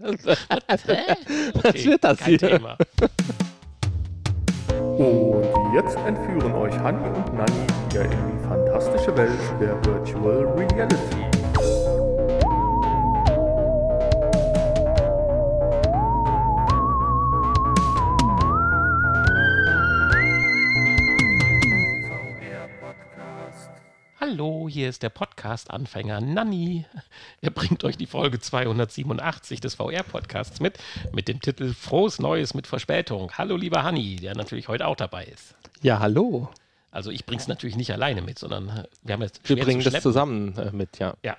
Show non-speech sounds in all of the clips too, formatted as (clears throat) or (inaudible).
(laughs) Was Okay, wird das kein hier? Thema. Und jetzt entführen euch Hanni und Nanni wieder in die fantastische Welt der Virtual Reality. Hallo, hier ist der Podcast-Anfänger Nanni. Er bringt euch die Folge 287 des VR-Podcasts mit, mit dem Titel Frohes Neues mit Verspätung. Hallo, lieber Hanni, der natürlich heute auch dabei ist. Ja, hallo. Also ich bring's natürlich nicht alleine mit, sondern äh, wir haben jetzt Wir bringen zu das zusammen äh, mit, ja. Ja.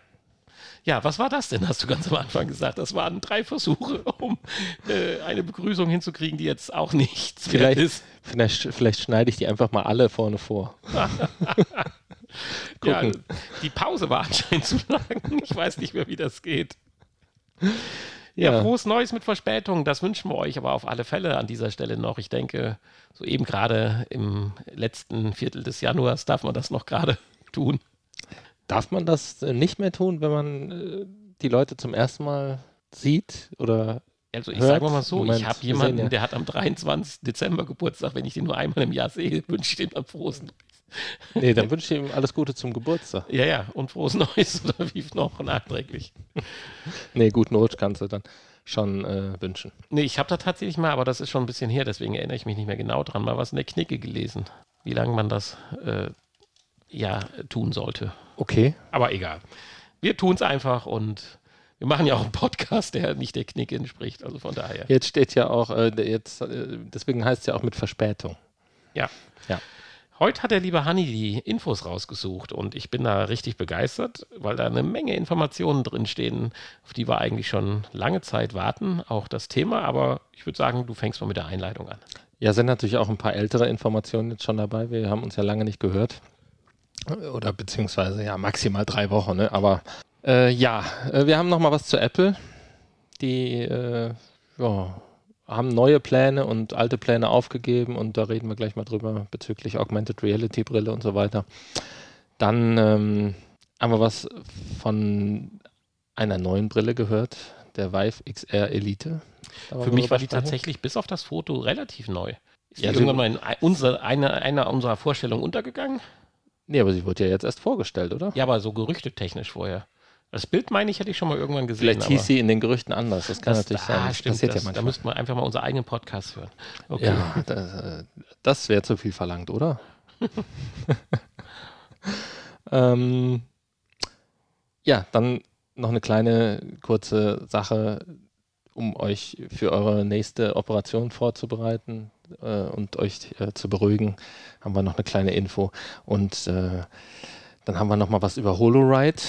Ja, was war das denn, hast du ganz am Anfang gesagt? Das waren drei Versuche, (laughs) um äh, eine Begrüßung hinzukriegen, die jetzt auch nichts Vielleicht, ist. vielleicht, vielleicht schneide ich die einfach mal alle vorne vor. (laughs) Ja, die Pause war anscheinend zu lang. Ich weiß nicht mehr, wie das geht. Ja, Ja. frohes Neues mit Verspätung, das wünschen wir euch aber auf alle Fälle an dieser Stelle noch. Ich denke, so eben gerade im letzten Viertel des Januars darf man das noch gerade (laughs) tun. Darf man das äh, nicht mehr tun, wenn man äh, die Leute zum ersten Mal sieht? Oder Also ich sage mal so, Moment, ich habe jemanden, sehen ja. der hat am 23. Dezember Geburtstag. Wenn ich den nur einmal im Jahr sehe, (laughs) wünsche ich dem dann frohes. Nee, dann wünsche ich ihm alles Gute zum Geburtstag. Ja, ja, und frohes Neues oder wie noch nachträglich. Nee, guten Rutsch kannst du dann schon äh, wünschen. Nee, ich habe da tatsächlich mal, aber das ist schon ein bisschen her, deswegen erinnere ich mich nicht mehr genau dran, mal was in der Knicke gelesen, wie lange man das äh, ja tun sollte. Okay. Aber egal. Wir tun es einfach und wir machen ja auch einen Podcast, der nicht der Knicke entspricht. Also von daher. Jetzt steht ja auch, äh, jetzt, äh, deswegen heißt es ja auch mit Verspätung. Ja. Ja. Heute hat der liebe Hanni die Infos rausgesucht und ich bin da richtig begeistert, weil da eine Menge Informationen drinstehen, auf die wir eigentlich schon lange Zeit warten. Auch das Thema, aber ich würde sagen, du fängst mal mit der Einleitung an. Ja, sind natürlich auch ein paar ältere Informationen jetzt schon dabei. Wir haben uns ja lange nicht gehört. Oder beziehungsweise ja maximal drei Wochen, ne? Aber äh, ja, äh, wir haben noch mal was zu Apple. Die äh, ja, haben neue Pläne und alte Pläne aufgegeben und da reden wir gleich mal drüber bezüglich Augmented Reality Brille und so weiter. Dann ähm, haben wir was von einer neuen Brille gehört, der Vive XR Elite. Für mich war die sprechen. tatsächlich bis auf das Foto relativ neu. Ist Ja, die irgendwann mal in unser, einer, einer unserer Vorstellungen untergegangen? Nee, aber sie wurde ja jetzt erst vorgestellt, oder? Ja, aber so gerüchtetechnisch vorher. Das Bild, meine ich, hätte ich schon mal irgendwann gesehen. Vielleicht hieß sie in den Gerüchten anders. Das kann das, natürlich ah, sein. Das stimmt, passiert das, ja da manchmal. müssten wir einfach mal unseren eigenen Podcast hören. Okay. Ja, das, äh, das wäre zu viel verlangt, oder? (laughs) ähm, ja, dann noch eine kleine kurze Sache, um euch für eure nächste Operation vorzubereiten äh, und euch äh, zu beruhigen, haben wir noch eine kleine Info. Und äh, dann haben wir noch mal was über HoloRide.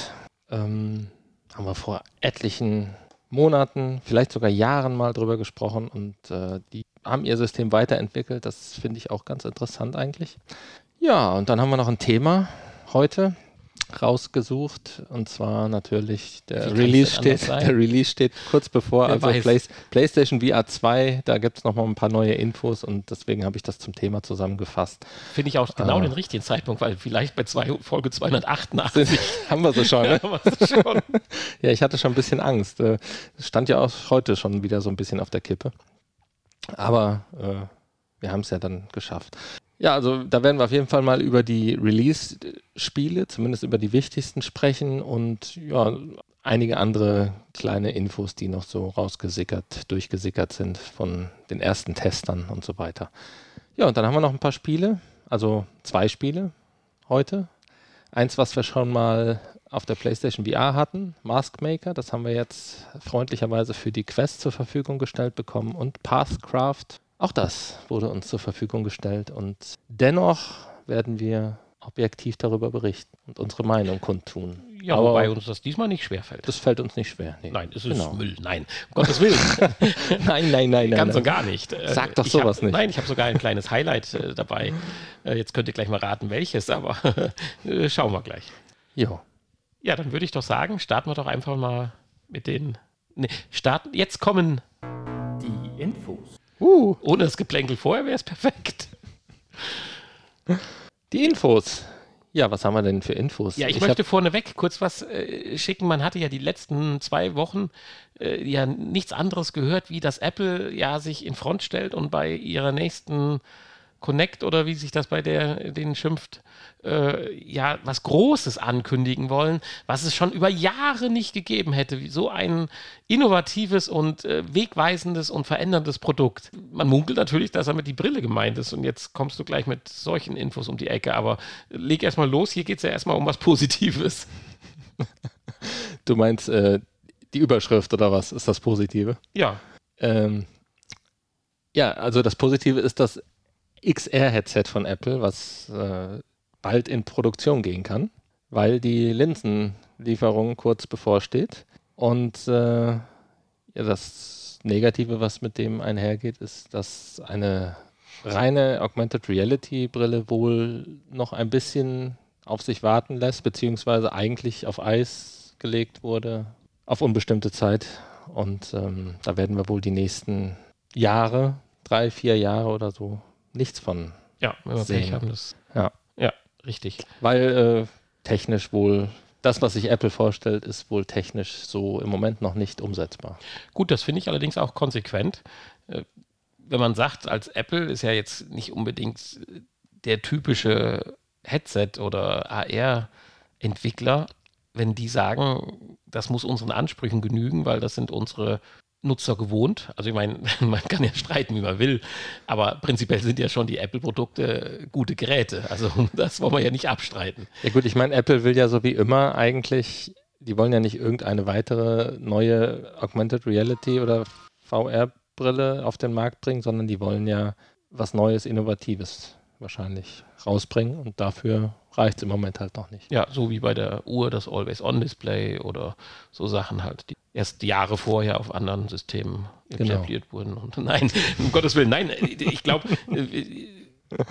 Ähm, haben wir vor etlichen Monaten, vielleicht sogar Jahren mal drüber gesprochen und äh, die haben ihr System weiterentwickelt. Das finde ich auch ganz interessant eigentlich. Ja, und dann haben wir noch ein Thema heute rausgesucht und zwar natürlich der Release steht, der Release steht kurz bevor, Wer also. Play, PlayStation VR 2, da gibt es noch mal ein paar neue Infos und deswegen habe ich das zum Thema zusammengefasst. Finde ich auch genau Ah. den richtigen Zeitpunkt, weil vielleicht bei zwei, Folge 288 (laughs) haben wir sie schon, ne? (laughs) haben wir es schon. Ja, ich hatte schon ein bisschen Angst. Äh, stand ja auch heute schon wieder so ein bisschen auf der Kippe. Aber äh, wir haben es ja dann geschafft. Ja, also da werden wir auf jeden Fall mal über die Release-Spiele, zumindest über die wichtigsten sprechen und ja, einige andere kleine Infos, die noch so rausgesickert, durchgesickert sind von den ersten Testern und so weiter. Ja, und dann haben wir noch ein paar Spiele, also zwei Spiele heute. Eins, was wir schon mal auf der PlayStation VR hatten, Mask Maker, das haben wir jetzt freundlicherweise für die Quest zur Verfügung gestellt bekommen und Pathcraft, auch das wurde uns zur Verfügung gestellt und dennoch werden wir objektiv darüber berichten und unsere Meinung kundtun. Ja, Aber wobei uns das diesmal nicht schwerfällt. das fällt uns nicht schwer. Nee. Nein, es ist Genau. Müll. Nein, um Gottes Willen. (laughs) nein, nein, nein, nein. Ganz und nein. gar nicht. Äh, Sag doch ich sowas hab, nicht. Nein, ich habe sogar ein kleines Highlight äh, dabei. Äh, jetzt könnt ihr gleich mal raten, welches, aber (laughs) äh, schauen wir gleich. Jo. Ja, dann würde ich doch sagen, starten wir doch einfach mal mit den. Nee, starten. Jetzt kommen, Die Infos. Uh, ohne das Geplänkel vorher wäre es perfekt. die Infos. Ja, was haben wir denn für Infos? Ja, ich, ich möchte vorneweg kurz was äh, schicken. Man hatte ja die letzten zwei Wochen äh, ja nichts anderes gehört, wie dass Apple ja sich in Front stellt und bei ihrer nächsten Connect oder wie sich das bei der, denen schimpft, äh, ja, was Großes ankündigen wollen, was es schon über Jahre nicht gegeben hätte. Wie so ein innovatives und äh, wegweisendes und veränderndes Produkt. Man munkelt natürlich, dass damit die Brille gemeint ist und jetzt kommst du gleich mit solchen Infos um die Ecke, aber leg erstmal los, hier geht es ja erstmal um was Positives. (laughs) Du meinst äh, die Überschrift oder was ist das Positive? Ja. Ähm, ja, also das Positive ist das XR-Headset von Apple, was äh, bald in Produktion gehen kann, weil die Linsenlieferung kurz bevorsteht. Und äh, ja, das Negative, was mit dem einhergeht, ist, dass eine reine Augmented Reality Brille wohl noch ein bisschen auf sich warten lässt, beziehungsweise eigentlich auf Eis gelegt wurde, auf unbestimmte Zeit. Und ähm, da werden wir wohl die nächsten Jahre, drei, vier Jahre oder so, nichts von ja, wenn wir sehen. haben. Das, ja. ja, richtig. Weil äh, technisch wohl das, was sich Apple vorstellt, ist wohl technisch so im Moment noch nicht umsetzbar. Gut, das finde ich allerdings auch konsequent. Äh, wenn man sagt, als Apple ist ja jetzt nicht unbedingt der typische Headset oder AR-Entwickler, wenn die sagen, das muss unseren Ansprüchen genügen, weil das sind unsere Nutzer gewohnt. Also ich meine, (laughs) man kann ja streiten, wie man will, aber prinzipiell sind ja schon die Apple-Produkte gute Geräte. Also (laughs) das wollen wir ja nicht abstreiten. Ja gut, ich meine, Apple will ja so wie immer eigentlich, die wollen ja nicht irgendeine weitere neue Augmented Reality oder VR-Brille auf den Markt bringen, sondern die wollen ja was Neues, Innovatives wahrscheinlich rausbringen und dafür reicht es im Moment halt noch nicht. Ja, so wie bei der Uhr das Always-On-Display oder so Sachen halt, die erst Jahre vorher auf anderen Systemen genau. etabliert wurden. Und (laughs) nein, um Gottes Willen, nein, ich glaube,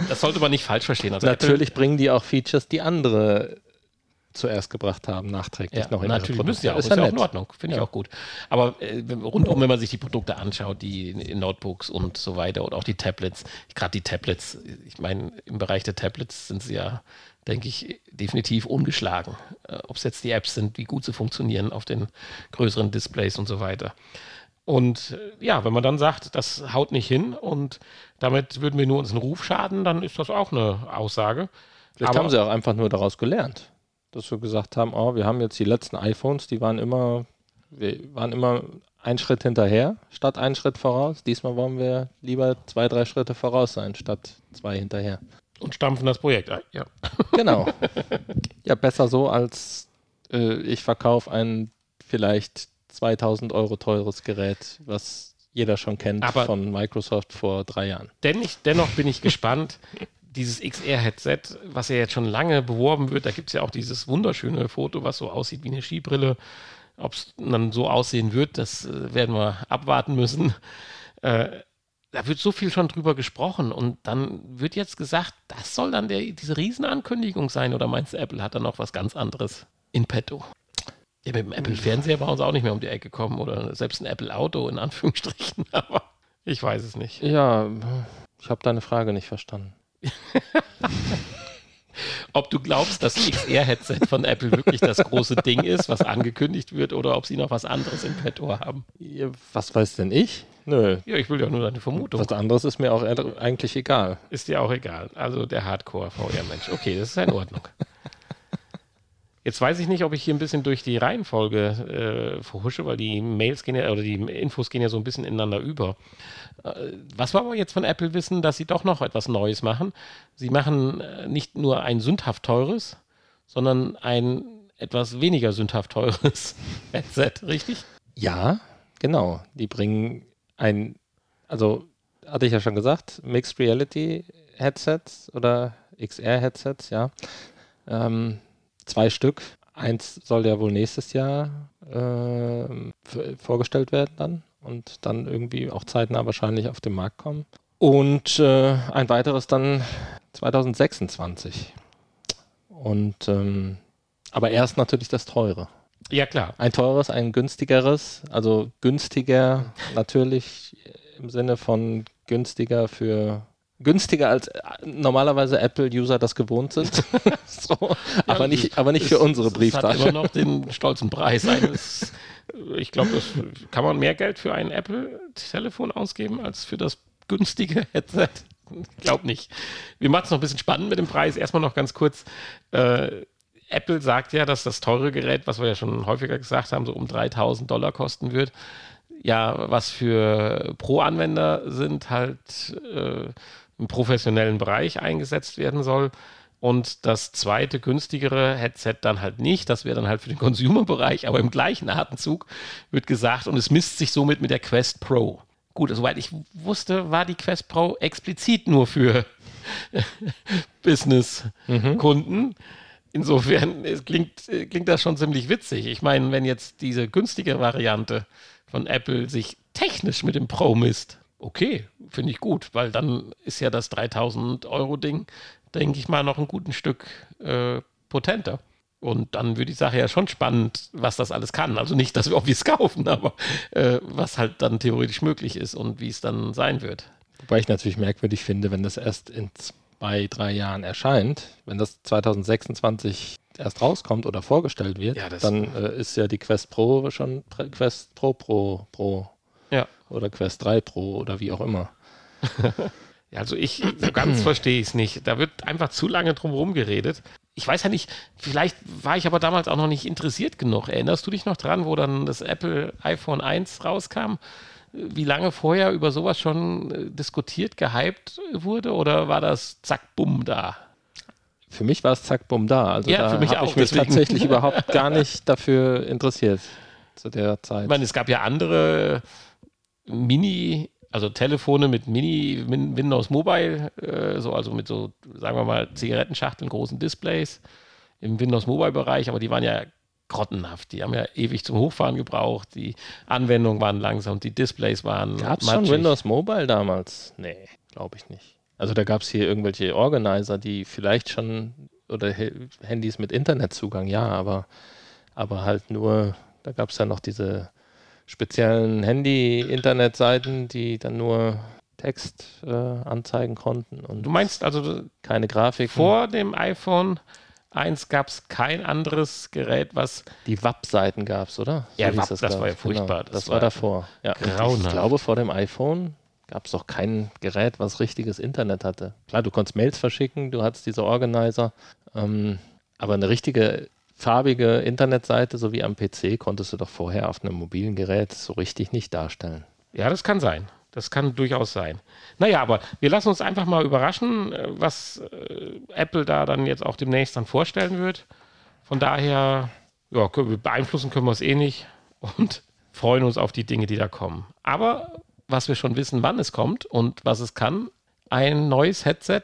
das sollte man nicht falsch verstehen. Also Natürlich Apple, bringen die auch Features, die andere zuerst gebracht haben, nachträglich ja, noch in natürlich müssen ja auch, ist ja, auch in Ordnung, finde ja. ich auch gut. Aber äh, rundum, wenn man sich die Produkte anschaut, die Notebooks und so weiter und auch die Tablets, gerade die Tablets, ich meine, im Bereich der Tablets sind sie ja, denke ich, definitiv ungeschlagen. Äh, Ob es jetzt die Apps sind, wie gut sie funktionieren auf den größeren Displays und so weiter. Und äh, ja, wenn man dann sagt, das haut nicht hin und damit würden wir nur unseren Ruf schaden, dann ist das auch eine Aussage. Vielleicht Aber, haben sie auch einfach nur daraus gelernt dass wir gesagt haben, oh, wir haben jetzt die letzten iPhones, die waren immer, wir waren immer einen Schritt hinterher statt einen Schritt voraus. Diesmal wollen wir lieber zwei, drei Schritte voraus sein statt zwei hinterher. Und stampfen das Projekt ein, ja. (laughs) Genau. Ja, besser so als äh, ich verkaufe ein vielleicht 2000 Euro teures Gerät, was jeder schon kennt Aber von Microsoft vor drei Jahren. Denn ich, dennoch bin ich gespannt, (laughs) dieses XR-Headset, was ja jetzt schon lange beworben wird, da gibt es ja auch dieses wunderschöne Foto, was so aussieht wie eine Skibrille. Ob es dann so aussehen wird, das äh, werden wir abwarten müssen. Äh, da wird so viel schon drüber gesprochen und dann wird jetzt gesagt, das soll dann der, diese Riesenankündigung sein oder meinst du, Apple hat dann noch was ganz anderes in petto? Ja, mit dem Apple-Fernseher war uns auch nicht mehr um die Ecke kommen oder selbst ein Apple-Auto in Anführungsstrichen, (laughs) aber ich weiß es nicht. Ja, ich habe deine Frage nicht verstanden. (laughs) ob du glaubst, dass XR-Headset von Apple wirklich das große Ding ist, was angekündigt wird, oder ob sie noch was anderes im Petto haben. Was weiß denn ich? Nö. Ja, ich will ja nur deine Vermutung. Was anderes ist mir auch eigentlich egal. Ist dir auch egal. Also der Hardcore-VR-Mensch. Okay, das ist in Ordnung. (laughs) Jetzt weiß ich nicht, ob ich hier ein bisschen durch die Reihenfolge äh, verhusche, weil die Mails gehen ja, oder die Infos gehen ja so ein bisschen ineinander über. Äh, was wir aber jetzt von Apple wissen, dass sie doch noch etwas Neues machen. Sie machen äh, nicht nur ein sündhaft teures, sondern ein etwas weniger sündhaft teures (laughs) Headset, richtig? Ja, genau. Die bringen ein, also hatte ich ja schon gesagt, Mixed Reality Headsets oder XR Headsets, ja. Ähm, zwei Stück. Eins soll ja wohl nächstes Jahr äh, vorgestellt werden dann und dann irgendwie auch zeitnah wahrscheinlich auf den Markt kommen. Und äh, ein weiteres dann 2026. Und ähm, aber erst natürlich das teure. Ja, klar. Ein teures, ein günstigeres, also günstiger natürlich im Sinne von günstiger für günstiger als äh, normalerweise Apple-User das gewohnt sind. (laughs) (laughs) so, ja, aber, nicht, aber nicht für es, unsere Brieftasche. Es hat immer noch den (laughs) stolzen Preis eines. ich glaube, das kann man mehr Geld für ein Apple-Telefon ausgeben als für das günstige Headset. Ich glaube nicht. Wir machen es noch ein bisschen spannend mit dem Preis. Erstmal noch ganz kurz. Äh, Apple sagt ja, dass das teure Gerät, was wir ja schon häufiger gesagt haben, so um 3000 Dollar kosten wird. Ja, was für Pro-Anwender sind, halt äh, im professionellen Bereich eingesetzt werden soll. Und das zweite günstigere Headset dann halt nicht. Das wäre dann halt für den Consumer-Bereich, aber im gleichen Atemzug wird gesagt, und es misst sich somit mit der Quest Pro. Gut, soweit ich wusste, war die Quest Pro explizit nur für (laughs) Business-Kunden. Mhm. Insofern klingt, klingt das schon ziemlich witzig. Ich meine, wenn jetzt diese günstige Variante von Apple sich technisch mit dem Pro misst, okay, finde ich gut, weil dann ist ja das 3000 Euro Ding, denke ich mal, noch ein gutes Stück äh, potenter. Und dann wird die Sache ja schon spannend, was das alles kann. Also nicht, dass wir es kaufen, (laughs) aber äh, was halt dann theoretisch möglich ist und wie es dann sein wird. Wobei ich natürlich merkwürdig finde, wenn das erst in zwei, drei Jahren erscheint, wenn das 2026 erst rauskommt oder vorgestellt wird, ja, dann äh, ist ja die Quest Pro schon Quest Pro Pro Pro ja. oder Quest 3 Pro oder wie auch immer. (laughs) ja, also ich so ganz (clears throat) verstehe ich es nicht. Da wird einfach zu lange drum herum geredet ich weiß ja nicht, vielleicht war ich aber damals auch noch nicht interessiert genug. Erinnerst du dich noch dran, wo dann das Apple iPhone 1 rauskam? Wie lange vorher über sowas schon äh, diskutiert, gehypt wurde oder war das zack, bumm da? Für mich war es zack, bumm da. Also ja, da für mich auch. Ich mich deswegen. tatsächlich (laughs) überhaupt gar nicht dafür interessiert zu der Zeit. Ich meine, es gab ja andere Mini- also Telefone mit Mini Windows Mobile, äh, so, also mit so, sagen wir mal, Zigarettenschachteln, großen Displays im Windows Mobile Bereich, aber die waren ja grottenhaft. Die haben ja ewig zum Hochfahren gebraucht, die Anwendungen waren langsam, die Displays waren. Gab es schon Windows Mobile damals? Nee, glaube ich nicht. Also da gab es hier irgendwelche Organizer, die vielleicht schon, oder Handys mit Internetzugang, ja, aber, aber halt nur, da gab es ja noch diese speziellen Handy-Internetseiten, die dann nur Text äh, anzeigen konnten. Und du meinst also keine Grafik. Vor dem iPhone 1 gab es kein anderes Gerät, was. Die WAP-Seiten gab es, oder? So ja, WAP, das, das war ja furchtbar. Genau, das, das war, davor. Ja, ich glaube, vor dem iPhone gab es doch kein Gerät, was richtiges Internet hatte. Klar, du konntest Mails verschicken, du hattest diese Organizer, ähm, aber eine richtige farbige Internetseite, so wie am PC, konntest du doch vorher auf einem mobilen Gerät so richtig nicht darstellen. Ja, das kann sein. Das kann durchaus sein. Naja, aber wir lassen uns einfach mal überraschen, äh, was äh, Apple da dann jetzt auch demnächst dann vorstellen wird. Von daher, ja, beeinflussen können wir es eh nicht und (laughs) freuen uns auf die Dinge, die da kommen. Aber was wir schon wissen, wann es kommt und was es kann, ein neues Headset,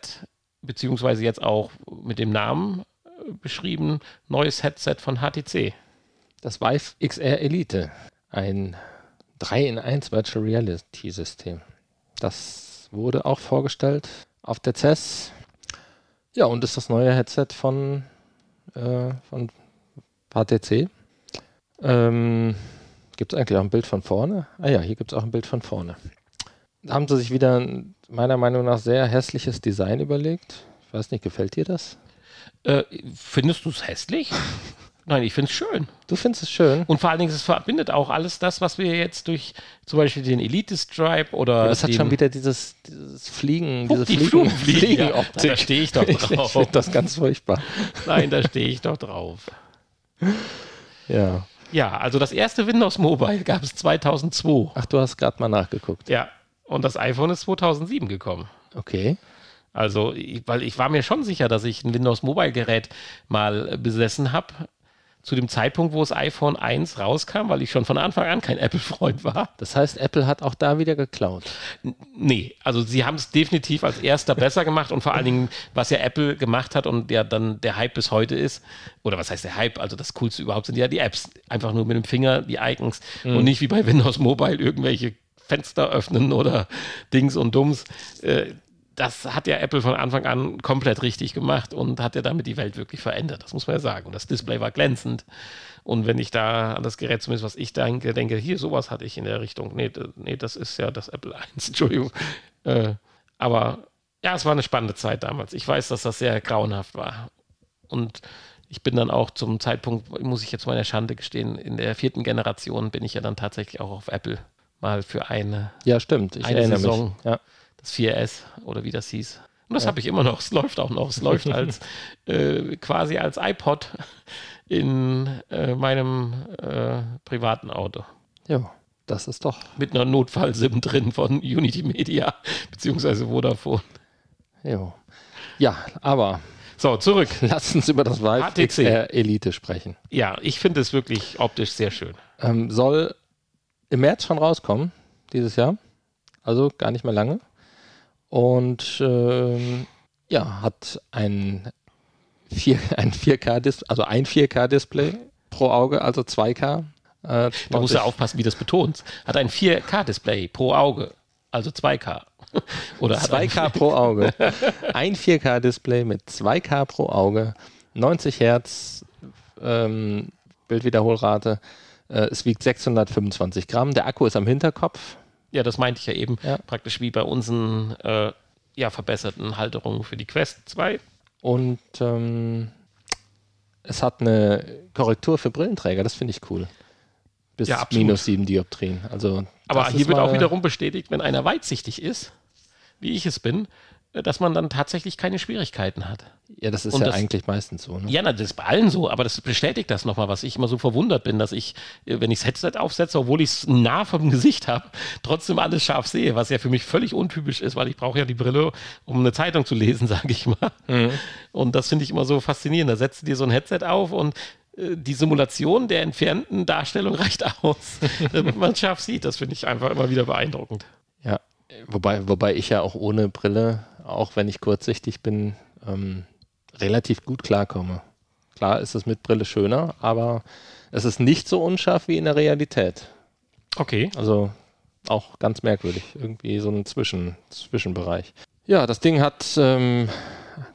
beziehungsweise jetzt auch mit dem Namen beschrieben, neues Headset von HTC. Das Vive XR Elite, ein 3 in 1 Virtual Reality System. Das wurde auch vorgestellt auf der CES. Ja, und ist das neue Headset von, äh, von HTC. Ähm, gibt es eigentlich auch ein Bild von vorne? Ah ja, hier gibt es auch ein Bild von vorne. Da haben sie sich wieder meiner Meinung nach sehr hässliches Design überlegt. Ich weiß nicht, gefällt dir das? Äh, findest du es hässlich? (laughs) Nein, ich finde es schön. Du findest es schön. Und vor allen Dingen, es verbindet auch alles das, was wir jetzt durch zum Beispiel den Elite Stripe oder. Ja, das hat schon wieder dieses, dieses Fliegen, Guck, diese die Fliegen, (laughs) Fliegenoptik. Ja, da stehe ich doch (laughs) drauf. Ich finde das ganz furchtbar. Nein, da stehe ich doch drauf. (laughs) Ja. Ja, also das erste Windows Mobile gab es 2002. Ach, du hast gerade mal nachgeguckt. Ja. Und das iPhone ist 2007 gekommen. Okay. Also, weil ich war mir schon sicher, dass ich ein Windows Mobile Gerät mal besessen habe. Zu dem Zeitpunkt, wo das iPhone 1 rauskam, weil ich schon von Anfang an kein Apple-Freund war. Das heißt, Apple hat auch da wieder geklaut. nee, also sie haben es definitiv als erster besser gemacht und vor allen Dingen, was ja Apple gemacht hat und ja dann der Hype bis heute ist, oder was heißt der Hype? Also das Coolste überhaupt sind ja die Apps. Einfach nur mit dem Finger, die Icons mhm. und nicht wie bei Windows Mobile irgendwelche Fenster öffnen oder Dings und Dums. Äh, das hat ja Apple von Anfang an komplett richtig gemacht und hat ja damit die Welt wirklich verändert. Das muss man ja sagen. Und das Display war glänzend. Und wenn ich da an das Gerät zumindest, was ich denke, denke, hier, sowas hatte ich in der Richtung. Nee, nee das ist ja das Apple 1, (laughs) Entschuldigung. Äh, aber Ja, es war eine spannende Zeit damals. Ich weiß, dass das sehr grauenhaft war. Und ich bin dann auch zum Zeitpunkt, muss ich jetzt meiner Schande gestehen, in der vierten Generation bin ich ja dann tatsächlich auch auf Apple mal für eine, Ja, stimmt. Ich eine erinnere Saison. mich. Ja. Das 4S oder wie das hieß. Und das Ja. habe ich immer noch. Es läuft auch noch. Es läuft als (laughs) äh, quasi als iPod in äh, meinem äh, privaten Auto. Jo, das ist doch. Mit einer Notfall-SIM drin von Unity Media (laughs) beziehungsweise Vodafone. Jo. Ja, aber So, zurück. (laughs) lass uns über das Vive HTC. Elite sprechen. Ja, ich finde es wirklich optisch sehr schön. Ähm, soll im März schon rauskommen, dieses Jahr. Also gar nicht mehr lange. Und ähm, ja, hat ein, 4, (laughs) ein 4K, also ein 4K-Display pro Auge, also 2K. Äh, Da musst du 20 aufpassen, wie das betont. Hat ein 4K-Display pro Auge, also 2K. (laughs) Oder hat ein 2K pro Auge. (laughs) Ein 4K-Display mit 2K pro Auge, 90 Hertz ähm, Bildwiederholrate. Äh, es wiegt 625 Gramm. Der Akku ist am Hinterkopf. Ja, das meinte ich ja eben. Ja. Praktisch wie bei unseren äh, ja, verbesserten Halterungen für die Quest 2. Und ähm, es hat eine Korrektur für Brillenträger. Das finde ich cool. Bis Ja, minus 7 Dioptrien. Also, Aber hier wird auch wiederum bestätigt, wenn einer weitsichtig ist, wie ich es bin, dass man dann tatsächlich keine Schwierigkeiten hat. Ja, das ist und ja das- eigentlich meistens so. Ne? Ja, na, das ist bei allen so, aber das bestätigt das nochmal, was ich immer so verwundert bin, dass ich, äh, wenn ich das Headset aufsetze, obwohl ich es nah vom Gesicht habe, trotzdem alles scharf sehe, was ja für mich völlig untypisch ist, weil ich brauche ja die Brille, um eine Zeitung zu lesen, (laughs) sage ich mal. Und das finde ich immer so faszinierend. Da setzt du dir so ein Headset auf und äh, die Simulation der entfernten Darstellung (laughs) reicht aus, (laughs) damit man scharf sieht. Das finde ich einfach immer wieder beeindruckend. Ja, wobei, wobei ich ja auch ohne Brille, auch wenn ich kurzsichtig bin, ähm, relativ gut klarkomme. Klar ist es mit Brille schöner, aber es ist nicht so unscharf wie in der Realität. Okay. Also auch ganz merkwürdig. Irgendwie so ein Zwischen, Zwischenbereich. Ja, das Ding hat ähm,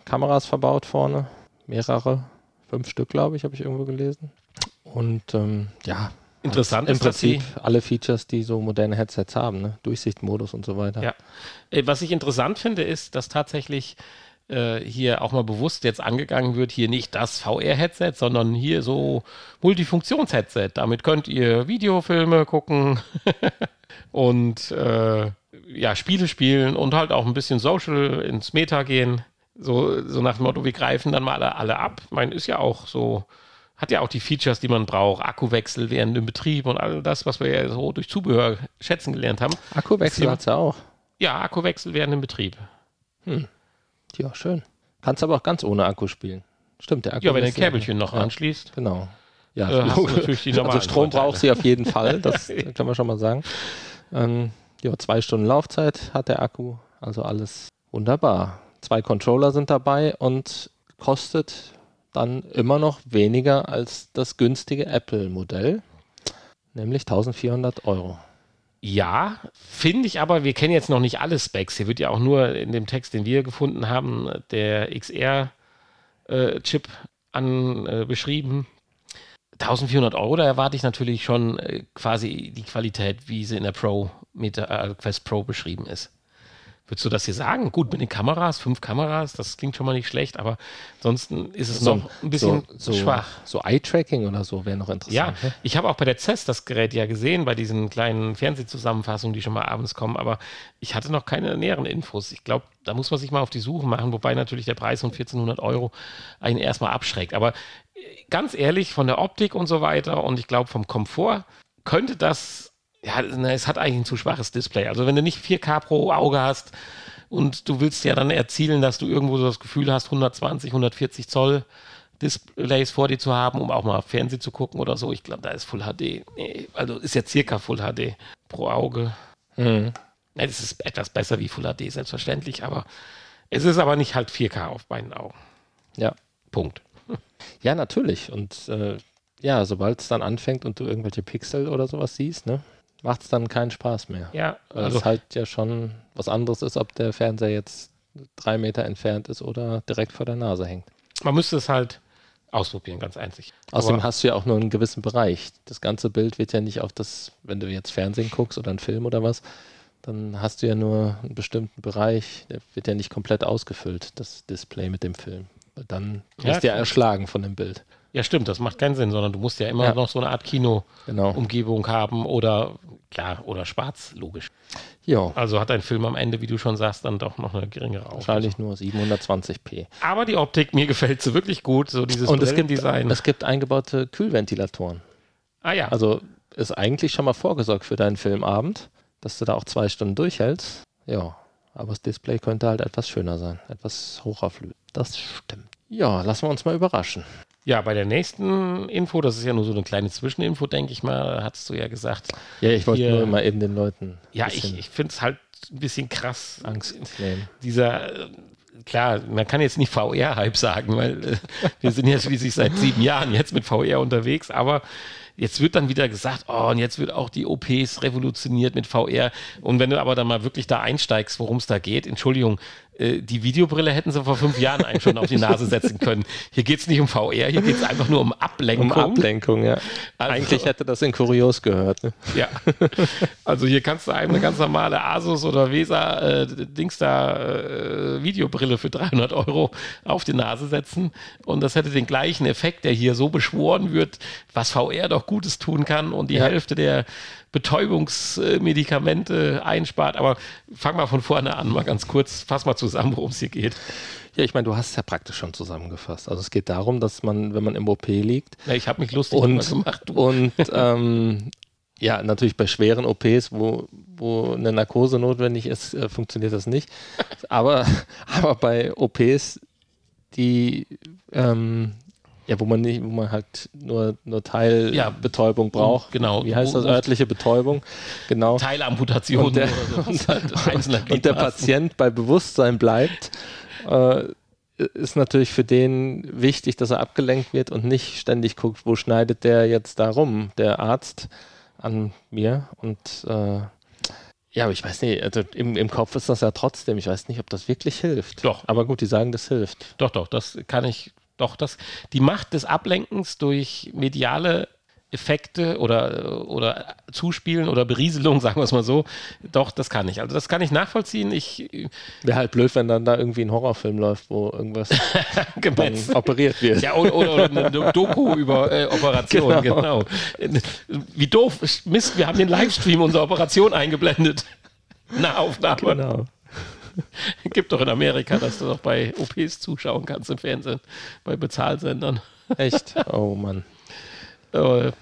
Kameras verbaut vorne. Mehrere. Fünf Stück, glaube ich, habe ich irgendwo gelesen. Und ähm, ja, Interessant im ist, sie- Prinzip alle Features, die so moderne Headsets haben. Ne? Durchsichtmodus und so weiter. Ja. Äh, Was ich interessant finde, ist, dass tatsächlich äh, hier auch mal bewusst jetzt angegangen wird, hier nicht das VR-Headset, sondern hier so Multifunktions-Headset. Damit könnt ihr Videofilme gucken (laughs) und äh, ja, Spiele spielen und halt auch ein bisschen Social ins Meta gehen. So, so nach dem Motto, wir greifen dann mal alle, alle ab. Ich meine, ist ja auch so, hat ja auch die Features, die man braucht. Akkuwechsel während dem Betrieb und all das, was wir ja so durch Zubehör schätzen gelernt haben. Akkuwechsel hat ja auch. Ja, Akkuwechsel während dem Betrieb. Ja, schön. Kannst aber auch ganz ohne Akku spielen. Stimmt, der Akku Ja, wenn du ein Käbelchen noch ja, anschließt. Genau. Ja, Äh, natürlich die also normalen Strom Vorteile. braucht sie auf jeden Fall, das (laughs) können wir schon mal sagen. Ähm, ja, zwei Stunden Laufzeit hat der Akku, also alles wunderbar. Zwei Controller sind dabei und kostet dann immer noch weniger als das günstige Apple-Modell, nämlich 1400 Euro. Ja, finde ich aber, wir kennen jetzt noch nicht alle Specs. Hier wird ja auch nur in dem Text, den wir gefunden haben, der XR-Chip an äh, beschrieben. 1400 Euro, da erwarte ich natürlich schon äh, quasi die Qualität, wie sie in der Pro Meta, äh, Quest Pro beschrieben ist. Würdest du das hier sagen? Gut, mit den Kameras, fünf Kameras, das klingt schon mal nicht schlecht, aber ansonsten ist es noch ein bisschen so, so, schwach. So Eye-Tracking oder so wäre noch Ja, interessant. ne? ich habe auch bei der CES das Gerät ja gesehen, bei diesen kleinen Fernsehzusammenfassungen, die schon mal abends kommen, aber ich hatte noch keine näheren Infos. Ich glaube, da muss man sich mal auf die Suche machen, wobei natürlich der Preis von 1400 Euro einen erstmal abschreckt. Aber äh, ganz ehrlich, von der Optik und so weiter und ich glaube vom Komfort könnte das, ja, na, es hat eigentlich ein zu schwaches Display. Also wenn du nicht 4K pro Auge hast und du willst ja dann erzielen, dass du irgendwo so das Gefühl hast, 120, 140 Zoll Displays vor dir zu haben, um auch mal Fernsehen zu gucken oder so. Ich glaube, da ist Full HD. Nee, also ist ja circa Full HD pro Auge. Mhm. Ja, das ist etwas besser wie Full HD, selbstverständlich, aber es ist aber nicht halt 4K auf beiden Augen. Ja. Punkt. Ja, natürlich. Und äh, ja, sobald es dann anfängt und du irgendwelche Pixel oder sowas siehst, ne, macht es dann keinen Spaß mehr. Ja, Weil also es halt ja schon was anderes ist, ob der Fernseher jetzt drei Meter entfernt ist oder direkt vor der Nase hängt. man müsste es halt ausprobieren, ganz einzig. Außerdem Aber- hast du ja auch nur einen gewissen Bereich. Das ganze Bild wird ja nicht auf das, wenn du jetzt Fernsehen guckst oder einen Film oder was, dann hast du ja nur einen bestimmten Bereich, der wird ja nicht komplett ausgefüllt, das Display mit dem Film. Dann Ja, wirst du ja erschlagen von dem Bild. Ja, stimmt, das macht keinen Sinn, sondern du musst ja immer Ja. noch so eine Art Kino-Umgebung Genau. haben oder klar, oder schwarz, logisch. Ja, Also hat dein Film am Ende, wie du schon sagst, dann doch noch eine geringere Auflösung. wahrscheinlich nur 720p. Aber die Optik, mir gefällt sie wirklich gut, so dieses Und es gibt, es gibt eingebaute Kühlventilatoren. ah ja, Also ist eigentlich schon mal vorgesorgt für deinen Filmabend, dass du da auch zwei Stunden durchhältst. Ja, aber das Display könnte halt etwas schöner sein, etwas hochauflösend. Das stimmt. Ja, lassen wir uns mal überraschen. Ja, bei der nächsten Info, das ist ja nur so eine kleine Zwischeninfo, denke ich mal, hast du ja gesagt. Ja, ich wollte nur mal eben den Leuten Ja, ich, ich finde es halt ein bisschen krass. Angst nehmen. dieser, äh, klar, man kann jetzt nicht VR-Hype sagen, weil äh, wir sind ja schließlich seit sieben Jahren jetzt mit VR unterwegs, aber jetzt wird dann wieder gesagt, oh, und jetzt wird auch die OPs revolutioniert mit VR. Und wenn du aber dann mal wirklich da einsteigst, worum es da geht, Entschuldigung, äh, die Videobrille hätten sie vor fünf Jahren eigentlich schon auf die Nase setzen können. Hier geht es nicht um VR, hier geht es einfach nur um Ablenkung. Um Ablenkung, ja. Also- Eigentlich hätte das in Kurios gehört. Ne? Ja. Also hier kannst du einem eine ganz normale Asus oder Vesa äh, Dings da äh, Videobrille für 300 Euro auf die Nase setzen und das hätte den gleichen Effekt, der hier so beschworen wird, was VR doch Gutes tun kann und die Ja. Hälfte der Betäubungsmedikamente einspart. Aber fang mal von vorne an, mal ganz kurz, fass mal zusammen, worum es hier geht. Ja, ich meine, du hast es ja praktisch schon zusammengefasst. Also es geht darum, dass man, wenn man im OP liegt Ja, ich habe mich lustig und, gemacht. Du. (laughs) und ähm, ja, natürlich bei schweren OPs, wo, wo eine Narkose notwendig ist, äh, funktioniert das nicht. Aber, (laughs) aber bei OPs, die ähm, ja, wo man nicht, wo man halt nur, nur Teilbetäubung braucht. genau. Wie heißt das? Örtliche Betäubung. Genau. Teilamputation Und der- (laughs) oder so. halt (laughs) einzelner und der. Patient bei Bewusstsein bleibt, äh, ist natürlich für den wichtig, dass er abgelenkt wird und nicht ständig guckt, wo schneidet der jetzt da rum, der Arzt an mir. Und äh, ja, aber ich weiß nicht, also im, im Kopf ist das ja trotzdem, ich weiß nicht, ob das wirklich hilft. Doch. Aber gut, die sagen, das hilft. Doch, doch, das kann ich, doch, das, die Macht des Ablenkens durch mediale Effekte oder, oder Zuspielen oder Berieselung, (laughs) sagen wir es mal so, doch, das kann ich. Also das kann ich nachvollziehen. Ich Wäre halt blöd, wenn dann da irgendwie ein Horrorfilm läuft, wo irgendwas (laughs) operiert wird. Ja, oder, oder, oder eine Doku über äh, Operation, genau. Wie doof. Mist, wir haben den Livestream unserer Operation eingeblendet. (laughs) Na, Aufnahme. Genau. (laughs) Gibt doch in Amerika, dass du doch bei OPs zuschauen kannst im Fernsehen, bei Bezahlsendern. Echt? Oh Mann. Äh,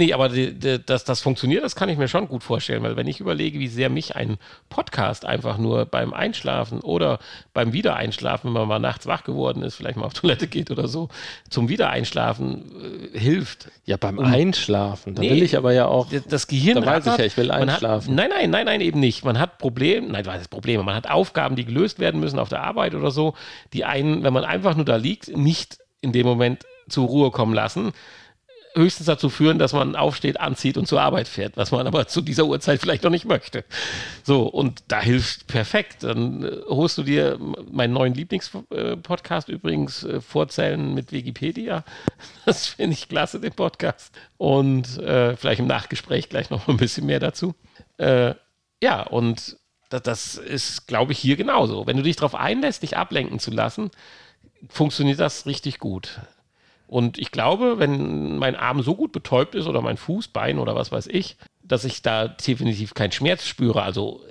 nee, aber die, die, dass das funktioniert, das kann ich mir schon gut vorstellen, weil wenn ich überlege, wie sehr mich ein Podcast einfach nur beim Einschlafen oder beim Wiedereinschlafen, wenn man mal nachts wach geworden ist, vielleicht mal auf Toilette geht oder so, zum Wiedereinschlafen äh, hilft. Ja, beim Einschlafen. Da Nee, will ich aber ja auch. Das Gehirn Da weiß ich rattert. ja, ich will einschlafen. Hat, nein, nein, nein, nein, eben nicht. Man hat Probleme, nein, was ist Probleme? Man hat Aufgaben, die gelöst werden müssen auf der Arbeit oder so, die einen, wenn man einfach nur da liegt, nicht in dem Moment zur Ruhe kommen lassen. Höchstens dazu führen, dass man aufsteht, anzieht und zur Arbeit fährt, was man aber zu dieser Uhrzeit vielleicht noch nicht möchte. So, und da hilft perfekt. Dann äh, holst du dir meinen neuen Lieblingspodcast übrigens, äh, Vorzählen mit Wikipedia. (laughs) Das finde ich klasse, den Podcast. Und äh, vielleicht im Nachgespräch gleich noch ein bisschen mehr dazu. Äh, ja, und das, das ist, glaube ich, hier genauso. Wenn du dich darauf einlässt, dich ablenken zu lassen, funktioniert das richtig gut. Und ich glaube, wenn mein Arm so gut betäubt ist oder mein Fuß, Bein oder was weiß ich, dass ich da definitiv keinen Schmerz spüre, also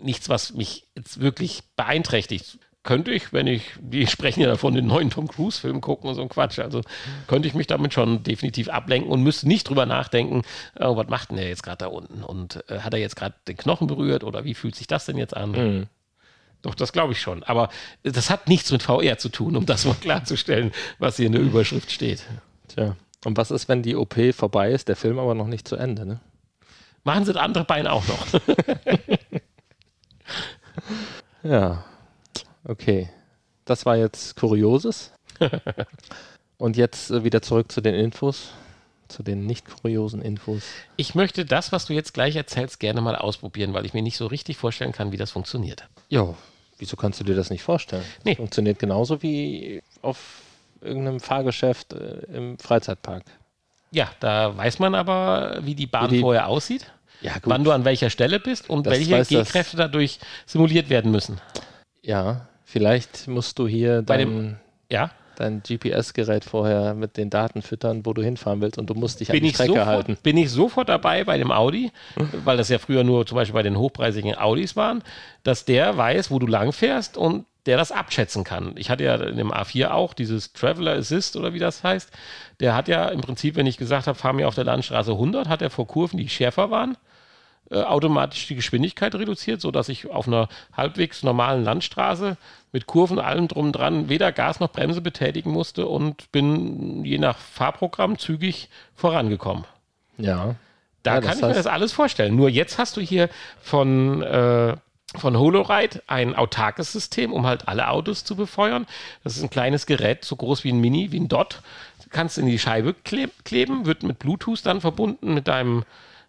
nichts, was mich jetzt wirklich beeinträchtigt. Könnte ich, wenn ich, (laughs) die sprechen ja davon, den neuen Tom Cruise-Film gucken und so ein Quatsch, also könnte ich mich damit schon definitiv ablenken und müsste nicht drüber nachdenken, oh, was macht denn der jetzt gerade da unten? Und äh, hat er jetzt gerade den Knochen berührt oder wie fühlt sich das denn jetzt an? Mhm. Doch, das glaube ich schon. Aber das hat nichts mit VR zu tun, um das mal klarzustellen, was hier in der Überschrift steht. Tja. Und was ist, wenn die OP vorbei ist, der Film aber noch nicht zu Ende, ne? Machen sie das andere Bein auch noch. (laughs) Ja. Okay. Das war jetzt Kurioses. (laughs) Und jetzt äh, wieder zurück zu den Infos. Zu den nicht kuriosen Infos. Ich möchte das, was du jetzt gleich erzählst, gerne mal ausprobieren, weil ich mir nicht so richtig vorstellen kann, wie das funktioniert. Ja, wieso kannst du dir das nicht vorstellen? Nee. Funktioniert genauso wie auf irgendeinem Fahrgeschäft äh, im Freizeitpark. Ja, da weiß man aber, wie die Bahn Wie die- vorher aussieht. ja, wann du an welcher Stelle bist und das welche G-Kräfte dadurch simuliert werden müssen. Ja, vielleicht musst du hier Bei dem, ja? Dein GPS-Gerät vorher mit den Daten füttern, wo du hinfahren willst und du musst dich bin an die Strecke sofort, halten. Bin ich sofort dabei bei dem Audi, weil das ja früher nur zum Beispiel bei den hochpreisigen Audis waren, dass der weiß, wo du lang fährst und der das abschätzen kann. Ich hatte ja in dem A4 auch dieses Traveler Assist oder wie das heißt. Der hat ja im Prinzip, wenn ich gesagt habe, fahr mir auf der Landstraße 100, hat er vor Kurven, die schärfer waren, äh, automatisch die Geschwindigkeit reduziert, sodass ich auf einer halbwegs normalen Landstraße mit Kurven allem drum dran weder Gas noch Bremse betätigen musste und bin je nach Fahrprogramm zügig vorangekommen. Ja. Da ja, kann ich mir das alles vorstellen. Nur jetzt hast du hier von, äh, von HoloRide ein autarkes System, um halt alle Autos zu befeuern. Das ist ein kleines Gerät, so groß wie ein Mini, wie ein Dot. Kannst in die Scheibe kleben, wird mit Bluetooth dann verbunden mit deinem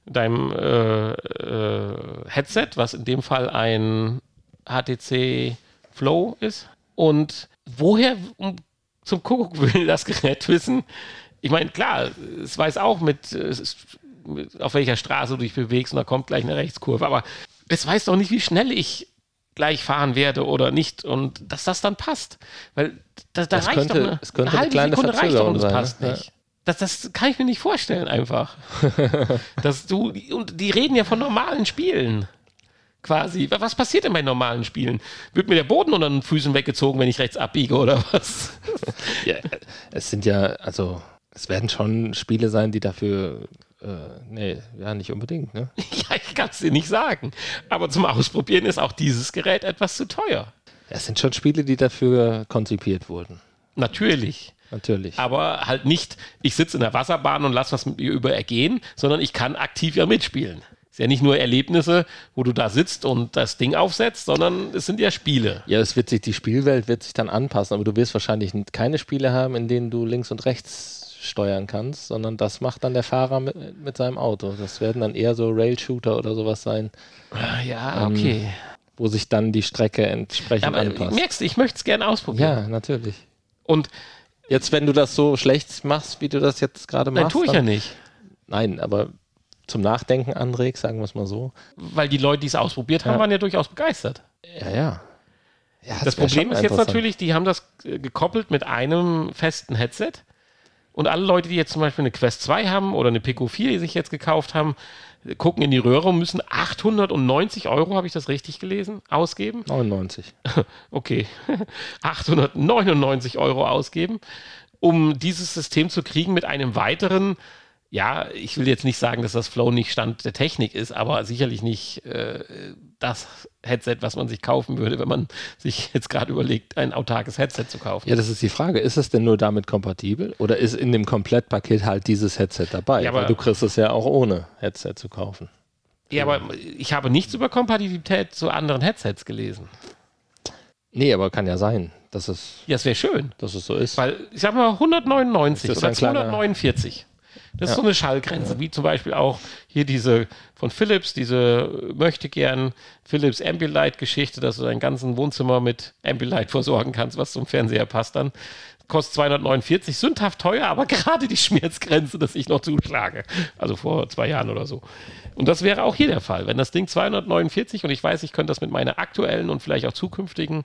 deinem äh, äh, Headset, was in dem Fall ein HTC Flow ist. Und woher um, zum Kuckuck will das Gerät wissen? Ich meine, klar, es weiß auch mit, mit, auf welcher Straße du dich bewegst und da kommt gleich eine Rechtskurve, aber es weiß doch nicht, wie schnell ich gleich fahren werde oder nicht und dass das dann passt. Weil da, da reicht könnte, doch eine, es könnte eine halbe eine Sekunde reicht doch und es passt ne? nicht. Das, das kann ich mir nicht vorstellen, einfach. (laughs) dass du, und die reden ja von normalen Spielen. Quasi. Was passiert denn bei normalen Spielen? Wird mir der Boden unter den Füßen weggezogen, wenn ich rechts abbiege oder was? (laughs) ja, es sind ja, also, es werden schon Spiele sein, die dafür äh, nee, ja, nicht unbedingt, ne? (laughs) ja, ich kann es dir nicht sagen. Aber zum Ausprobieren ist auch dieses Gerät etwas zu teuer. Es sind schon Spiele, die dafür konzipiert wurden. Natürlich. Natürlich. Aber halt nicht, ich sitze in der Wasserbahn und lasse was mit mir über ergehen, sondern ich kann aktiv ja mitspielen. Es ist ja nicht nur Erlebnisse, wo du da sitzt und das Ding aufsetzt, sondern es sind ja Spiele. Ja, es wird sich, die Spielwelt wird sich dann anpassen, aber du wirst wahrscheinlich keine Spiele haben, in denen du links und rechts steuern kannst, sondern das macht dann der Fahrer mit, mit seinem Auto. Das werden dann eher so Rail-Shooter oder sowas sein. Ah, ja, okay. Ähm, wo sich dann die Strecke entsprechend ja, aber anpasst. Merkst du, ich möchte es gerne ausprobieren. Ja, natürlich. Und Jetzt, wenn du das so schlecht machst, wie du das jetzt gerade machst. Nein, tue ich ja nicht. Nein, aber zum Nachdenken anregst, sagen wir es mal so. Weil die Leute, die es ausprobiert haben, ja. waren ja durchaus begeistert. Ja, ja. ja das, das Problem ist jetzt natürlich, die haben das äh, gekoppelt mit einem festen Headset. Und alle Leute, die jetzt zum Beispiel eine Quest 2 haben oder eine Pico 4, die sich jetzt gekauft haben, gucken in die Röhre und müssen 890 Euro, habe ich das richtig gelesen, ausgeben? 99. (laughs) Okay. (laughs) 899 Euro ausgeben, um dieses System zu kriegen mit einem weiteren ja, ich will jetzt nicht sagen, dass das Flow nicht Stand der Technik ist, aber sicherlich nicht äh, das Headset, was man sich kaufen würde, wenn man sich jetzt gerade überlegt, ein autarkes Headset zu kaufen. Ja, das ist die Frage. Ist es denn nur damit kompatibel oder ist in dem Komplettpaket halt dieses Headset dabei? Ja, Weil du kriegst es ja auch ohne Headset zu kaufen. Ja, aber ich habe nichts über Kompatibilität zu anderen Headsets gelesen. Nee, aber kann ja sein, dass es. Ja, es wäre schön. Dass es so ist. Weil, ich sag mal, 199 oder 249. Das ja. ist so eine Schallgrenze, wie zum Beispiel auch hier diese von Philips, diese möchte gern Philips Ambilight-Geschichte, dass du dein ganzen Wohnzimmer mit Ambilight versorgen kannst, was zum Fernseher passt dann. Kostet 249, sündhaft teuer, aber (laughs) gerade die Schmerzgrenze, dass ich noch zuschlage. Also vor zwei Jahren oder so. Und das wäre auch hier der Fall. Wenn das Ding 249 und ich weiß, ich könnte das mit meiner aktuellen und vielleicht auch zukünftigen.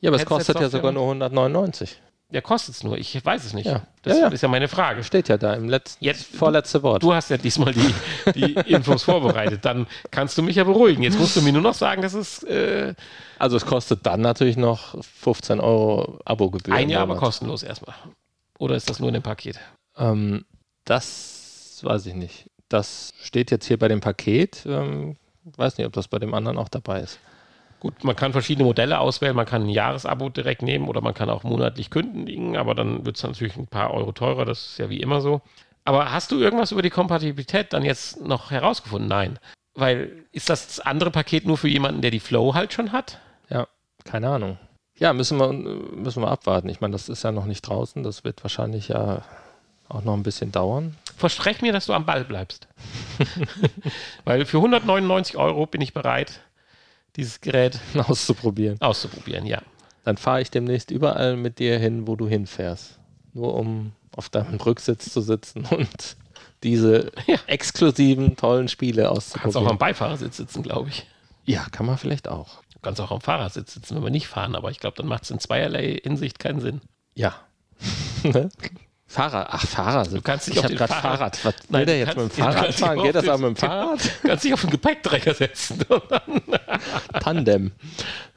Ja, aber es kostet ja sogar nur 199. Ja, kostet es nur. Ich weiß es nicht. Ja. Das ja, ja. ist ja meine Frage. Steht ja da im letzten, Jetzt, vorletzte Wort. Du hast ja diesmal die, die (laughs) Infos vorbereitet. Dann kannst du mich ja beruhigen. Jetzt musst du mir nur noch sagen, dass es. Äh, also, es kostet dann natürlich noch 15 Euro Abogebühr. Ein Jahr aber kostenlos erstmal. Oder ist das nur in dem Paket? Ähm, das weiß ich nicht. Das steht jetzt hier bei dem Paket. Ähm, weiß nicht, ob das bei dem anderen auch dabei ist. Gut, man kann verschiedene Modelle auswählen, man kann ein Jahresabo direkt nehmen oder man kann auch monatlich kündigen, aber dann wird es natürlich ein paar Euro teurer, das ist ja wie immer so. Aber hast du irgendwas über die Kompatibilität dann jetzt noch herausgefunden? Nein. Weil ist das andere Paket nur für jemanden, der die Flow halt schon hat? Ja, keine Ahnung. Ja, müssen wir, müssen wir abwarten. Ich meine, das ist ja noch nicht draußen. Das wird wahrscheinlich ja auch noch ein bisschen dauern. Versprech mir, dass du am Ball bleibst. (laughs) Weil für 199 Euro bin ich bereit, dieses Gerät (laughs) auszuprobieren. Auszuprobieren, ja. Dann fahre ich demnächst überall mit dir hin, wo du hinfährst. Nur um auf deinem Rücksitz zu sitzen (laughs) und diese (laughs) Ja. exklusiven, tollen Spiele Du kannst auch auszuprobieren. am Beifahrersitz sitzen, glaube ich. ja, kann man vielleicht auch. Du kannst auch am Fahrersitz sitzen, wenn wir nicht fahren, aber ich glaube, dann macht es in zweierlei Hinsicht keinen Sinn. Ja. Fahrer, ach, Fahrer. Du kannst dich ich auf den Fahrrad- Fahrrad. Was Nein, will der jetzt mit dem Fahrrad fahren? Geht das (laughs) auch mit dem Fahrrad? Du kannst dich auf den Gepäckträger setzen. (laughs) Tandem.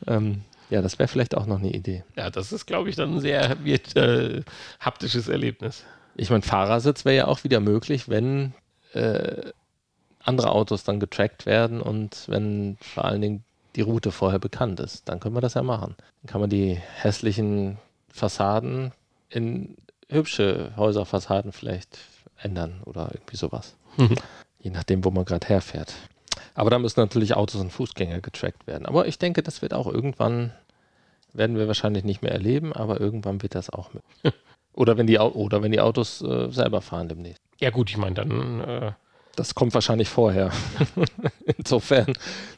ähm, ja, das wäre vielleicht auch noch eine Idee. ja, das ist, glaube ich, dann ein sehr wird, äh, haptisches Erlebnis. Ich meine, Fahrersitz wäre ja auch wieder möglich, wenn äh, andere Autos dann getrackt werden und wenn vor allen Dingen die Route vorher bekannt ist. Dann können wir das ja machen. Dann kann man die hässlichen Fassaden in hübsche Häuserfassaden vielleicht ändern oder irgendwie sowas. Je nachdem, wo man gerade herfährt. Aber da müssen natürlich Autos und Fußgänger getrackt werden. Aber ich denke, das wird auch irgendwann, werden wir wahrscheinlich nicht mehr erleben, aber irgendwann wird das auch mit. Oder wenn die, oder wenn die Autos äh, selber fahren demnächst. Ja, gut, ich meine, dann äh, Das kommt wahrscheinlich vorher. (laughs) Insofern,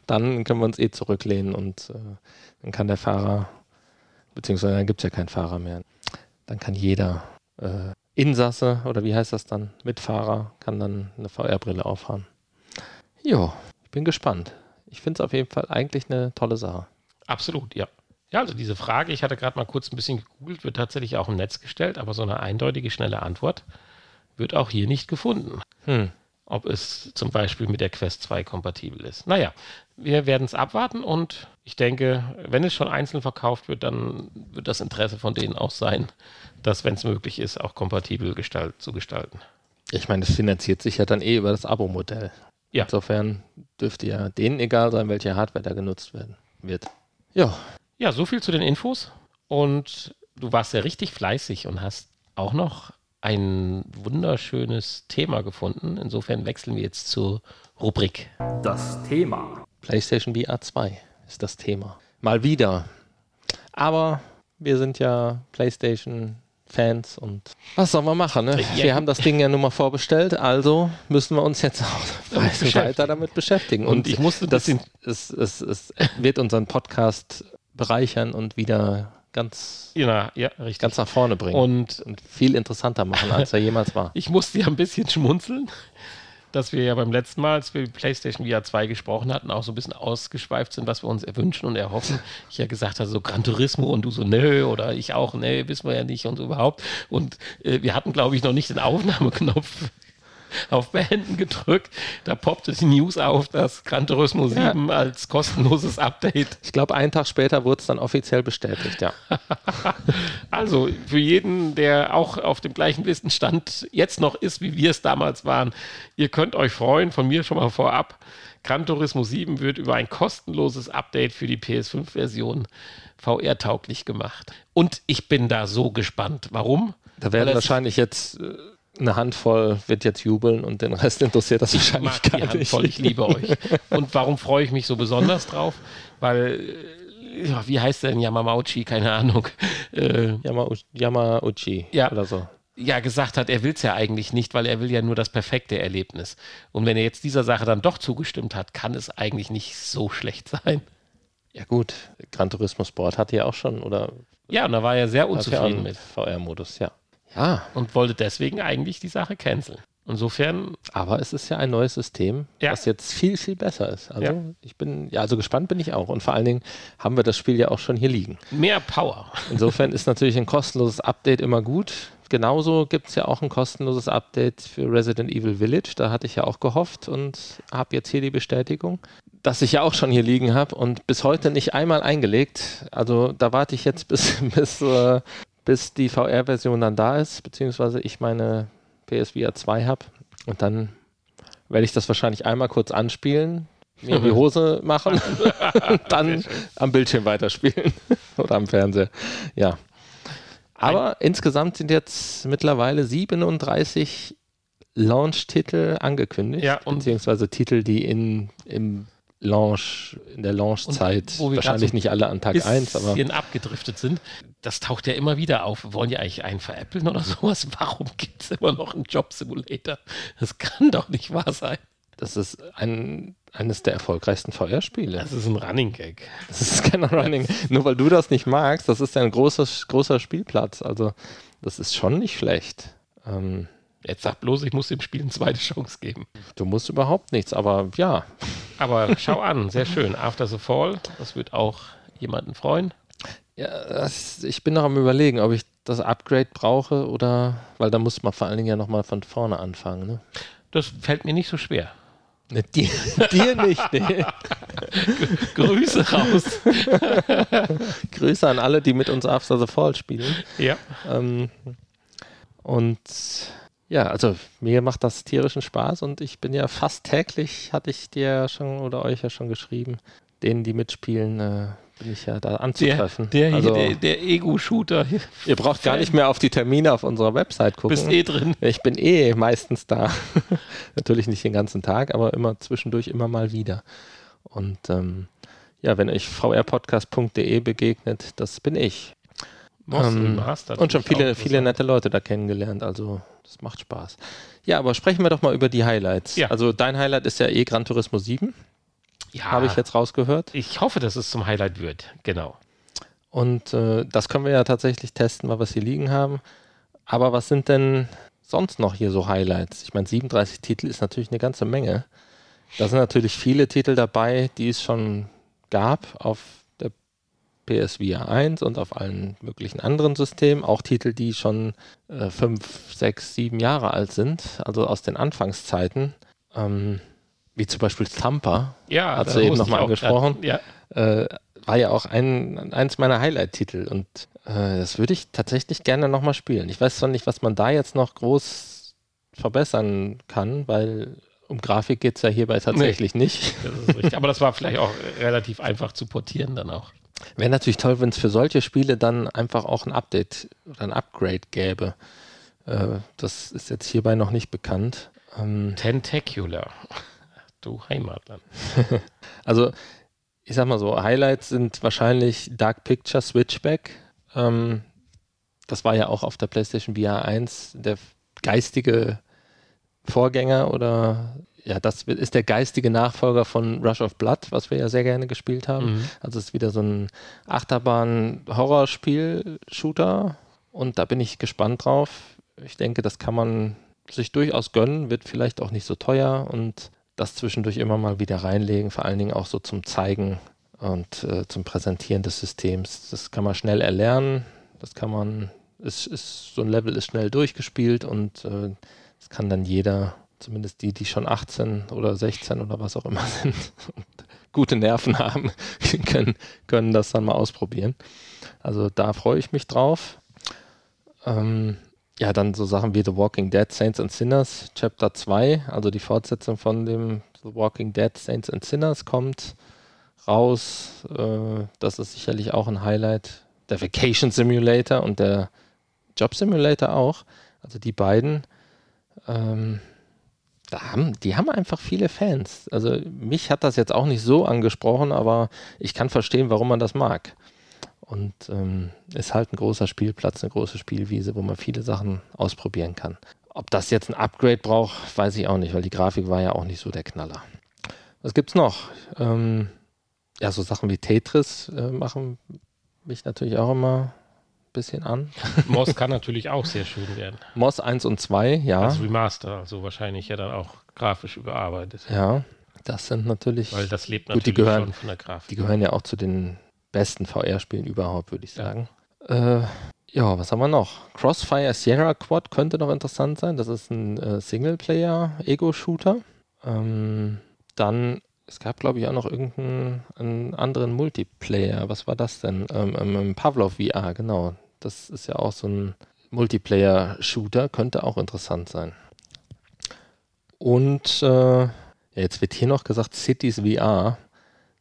dann können wir uns eh zurücklehnen und äh, dann kann der Fahrer, beziehungsweise dann gibt es ja keinen Fahrer mehr. Dann kann jeder äh, Insasse oder wie heißt das dann, Mitfahrer, kann dann eine VR-Brille aufhaben. Jo, ich bin gespannt. Ich finde es auf jeden Fall eigentlich eine tolle Sache. absolut, ja. Ja, also diese Frage, ich hatte gerade mal kurz ein bisschen gegoogelt, wird tatsächlich auch im Netz gestellt, aber so eine eindeutige, schnelle Antwort wird auch hier nicht gefunden. Hm. ob es zum Beispiel mit der Quest 2 kompatibel ist. Naja, wir werden es abwarten und ich denke, wenn es schon einzeln verkauft wird, dann wird das Interesse von denen auch sein, das, wenn es möglich ist, auch kompatibel gestalt, zu gestalten. Ich meine, es finanziert sich ja dann eh über das Abo-Modell. Ja. Insofern dürfte ja denen egal sein, welche Hardware da genutzt werden wird. Ja, Ja, so viel zu den Infos und du warst ja richtig fleißig und hast auch noch ein wunderschönes Thema gefunden. Insofern wechseln wir jetzt zur Rubrik. Das Thema. PlayStation VR 2 ist das Thema. Mal wieder. Aber wir sind ja PlayStation-Fans und was sollen wir machen? Ne? Ja, wir haben das Ding ja nun mal vorbestellt, also müssen wir uns jetzt auch Damit (laughs) weiter damit beschäftigen. Und ich musste das es, es, es wird unseren Podcast bereichern und wieder ganz, Ja, ja, richtig. ganz nach vorne bringen und und viel interessanter machen, als er jemals war. (laughs) Ich musste ja ein bisschen schmunzeln, dass wir ja beim letzten Mal, als wir PlayStation VR 2 gesprochen hatten, auch so ein bisschen ausgeschweift sind, was wir uns erwünschen und erhoffen. Ich ja gesagt habe, so Gran Turismo und du so, nö, oder ich auch, nee, wissen wir ja nicht und so überhaupt. Und äh, wir hatten, glaube ich, noch nicht den Aufnahmeknopf auf Beenden gedrückt. Da poppte die News auf, dass Gran Turismo 7 als kostenloses Update Ich glaube, einen Tag später wurde es dann offiziell bestätigt, ja. (laughs) Also für jeden, der auch auf dem gleichen Listenstand jetzt noch ist, wie wir es damals waren, ihr könnt euch freuen, von mir schon mal vorab. Gran Turismo 7 wird über ein kostenloses Update für die PS5-Version VR-tauglich gemacht. Und ich bin da so gespannt. Warum? Da werden wahrscheinlich jetzt äh, eine Handvoll wird jetzt jubeln und den Rest interessiert das Ich wahrscheinlich mag die gar nicht. Handvoll, ich liebe euch. Und warum freue ich mich so besonders drauf? Weil, äh, ja, wie heißt der denn Yamamauchi? Keine Ahnung. Äh, Yama, Yamauchi Ja. oder so. ja gesagt hat, er will es ja eigentlich nicht, weil er will ja nur das perfekte Erlebnis. Und wenn er jetzt dieser Sache dann doch zugestimmt hat, kann es eigentlich nicht so schlecht sein. Ja gut, Gran Turismo Sport hatte ja auch schon oder Ja, und da war er sehr unzufrieden mit VR-Modus, ja. Ja, und wollte deswegen eigentlich die Sache canceln. Insofern, aber es ist ja ein neues System, Ja. was jetzt viel, viel besser ist. Also Ja. ich bin, ja, also gespannt bin ich auch. Und vor allen Dingen haben wir das Spiel ja auch schon hier liegen. mehr Power. Insofern ist natürlich ein kostenloses Update immer gut. Genauso gibt es ja auch ein kostenloses Update für Resident Evil Village. Da hatte ich ja auch gehofft und habe jetzt hier die Bestätigung, dass ich ja auch schon hier liegen habe und bis heute nicht einmal eingelegt. Also da warte ich jetzt bis, (laughs) bis, äh, bis die VR-Version dann da ist, beziehungsweise ich meine PSVR 2 habe. Und dann werde ich das wahrscheinlich einmal kurz anspielen, mir in die (laughs) Hose machen (laughs) und dann am Bildschirm weiterspielen (laughs) oder am Fernseher. Ja. Aber insgesamt sind jetzt mittlerweile 37 Launch-Titel angekündigt, Ja, beziehungsweise Titel, die in, im Launch, in der Launchzeit, wahrscheinlich so nicht alle an Tag 1, aber bisschen abgedriftet sind. Das taucht ja immer wieder auf. Wollen ja eigentlich einen veräppeln oder (laughs) sowas. Warum gibt es immer noch einen Job Simulator? Das kann doch nicht wahr sein. das ist ein, eines der erfolgreichsten VR-Spiele. Das ist ein Running Gag. Das ist kein Running. Nur weil du das nicht magst, das ist ja ein großer, großer Spielplatz. Also, das ist schon nicht schlecht. Ähm, Jetzt sag bloß, ich muss dem Spiel eine zweite Chance geben. Du musst überhaupt nichts, aber ja. Aber schau an, sehr schön. After the Fall, das wird auch jemanden freuen. Ja, das, ich bin noch am überlegen, ob ich das Upgrade brauche oder, weil da muss man vor allen Dingen ja nochmal von vorne anfangen. Ne? Das fällt mir nicht so schwer. Ne, dir, (laughs) dir nicht, nee. Grüße raus. (laughs) Grüße an alle, die mit uns After the Fall spielen. Ja. Ähm, und ja, also mir macht das tierischen Spaß und ich bin ja fast täglich, hatte ich dir schon oder euch ja schon geschrieben, denen, die mitspielen, äh, bin ich ja da anzutreffen. Der, der, also, der, der Ego-Shooter. ihr braucht gar nicht mehr auf die Termine auf unserer Website gucken. Bist eh drin. Ich bin eh meistens da. (laughs) Natürlich nicht den ganzen Tag, aber immer zwischendurch immer mal wieder. Und ähm, ja, wenn euch vrpodcast.de begegnet, das bin ich. Ähm, und schon viele, viele nette Leute da kennengelernt, also das macht Spaß. Ja, aber sprechen wir doch mal über die Highlights. Ja. Also dein Highlight ist ja eh Gran Turismo 7, Ja, habe ich jetzt rausgehört. Ich hoffe, dass es zum Highlight wird. Genau. Und äh, das können wir ja tatsächlich testen, weil wir es hier liegen haben. Aber was sind denn sonst noch hier so Highlights? Ich meine, 37 Titel ist natürlich eine ganze Menge. Da sind natürlich viele Titel dabei, die es schon gab auf PSVR 1 und auf allen möglichen anderen Systemen. Auch Titel, die schon äh, fünf, sechs, sieben Jahre alt sind, also aus den Anfangszeiten. Ähm, wie zum Beispiel Thumper, Ja, Hast da du eben musste noch mal ich auch angesprochen? Ja, äh, war ja auch ein, eins meiner Highlight-Titel und äh, das würde ich tatsächlich gerne nochmal spielen. Ich weiß zwar nicht, was man da jetzt noch groß verbessern kann, weil um Grafik geht es ja hierbei tatsächlich nicht. das. Aber das war vielleicht auch relativ einfach zu portieren dann auch. Wäre natürlich toll, wenn es für solche Spiele dann einfach auch ein Update oder ein Upgrade gäbe. Äh, das ist jetzt hierbei noch nicht bekannt. Ähm, Tentacular. Du Heimatland. (laughs) Also, ich sag mal so, Highlights sind wahrscheinlich Dark Picture Switchback. Ähm, das war ja auch auf der PlayStation VR 1 der geistige Vorgänger oder ja, das ist der geistige Nachfolger von Rush of Blood, was wir ja sehr gerne gespielt haben. Mhm. Also es ist wieder so ein Achterbahn-Horrorspiel-Shooter und da bin ich gespannt drauf. Ich denke, das kann man sich durchaus gönnen, wird vielleicht auch nicht so teuer und das zwischendurch immer mal wieder reinlegen, vor allen Dingen auch so zum Zeigen und äh, zum Präsentieren des Systems. Das kann man schnell erlernen, das kann man, es ist, so ein Level ist schnell durchgespielt und äh, das kann dann jeder, zumindest die, die schon 18 oder 16 oder was auch immer (laughs) sind und gute Nerven haben, (laughs) können, können das dann mal ausprobieren. Also da freue ich mich drauf. Ähm, ja, dann so Sachen wie The Walking Dead Saints and Sinners Chapter 2, also die Fortsetzung von dem The Walking Dead Saints and Sinners kommt raus. Äh, das ist sicherlich auch ein Highlight. Der Vacation Simulator und der Job Simulator auch. Also die beiden, ähm, da haben, die haben einfach viele Fans. Also mich hat das jetzt auch nicht so angesprochen, aber ich kann verstehen, warum man das mag. Und ähm, ist halt ein großer Spielplatz, eine große Spielwiese, wo man viele Sachen ausprobieren kann. Ob das jetzt ein Upgrade braucht, weiß ich auch nicht, weil die Grafik war ja auch nicht so der Knaller. Was gibt's noch? Ähm, ja, so Sachen wie Tetris äh, machen mich natürlich auch immer bisschen an. (laughs) Moss kann natürlich auch sehr schön werden. Moss 1 und 2, ja. Als Remaster, also wahrscheinlich ja dann auch grafisch überarbeitet. ja, das sind natürlich, Weil das lebt Gut, natürlich die gehören- schon von der Grafik. die gehören ja auch zu den besten VR-Spielen überhaupt, würde ich sagen. Äh, ja, was haben wir noch? Crossfire Sierra Quad könnte noch interessant sein. Das ist ein äh, Singleplayer-Ego-Shooter. Ähm, dann, es gab, glaube ich, auch noch irgendeinen einen anderen Multiplayer. Was war das denn? Ähm, ähm, ähm, Pavlov VR, genau. Das ist ja auch so ein Multiplayer-Shooter. Könnte auch interessant sein. Und äh, jetzt wird hier noch gesagt Cities VR.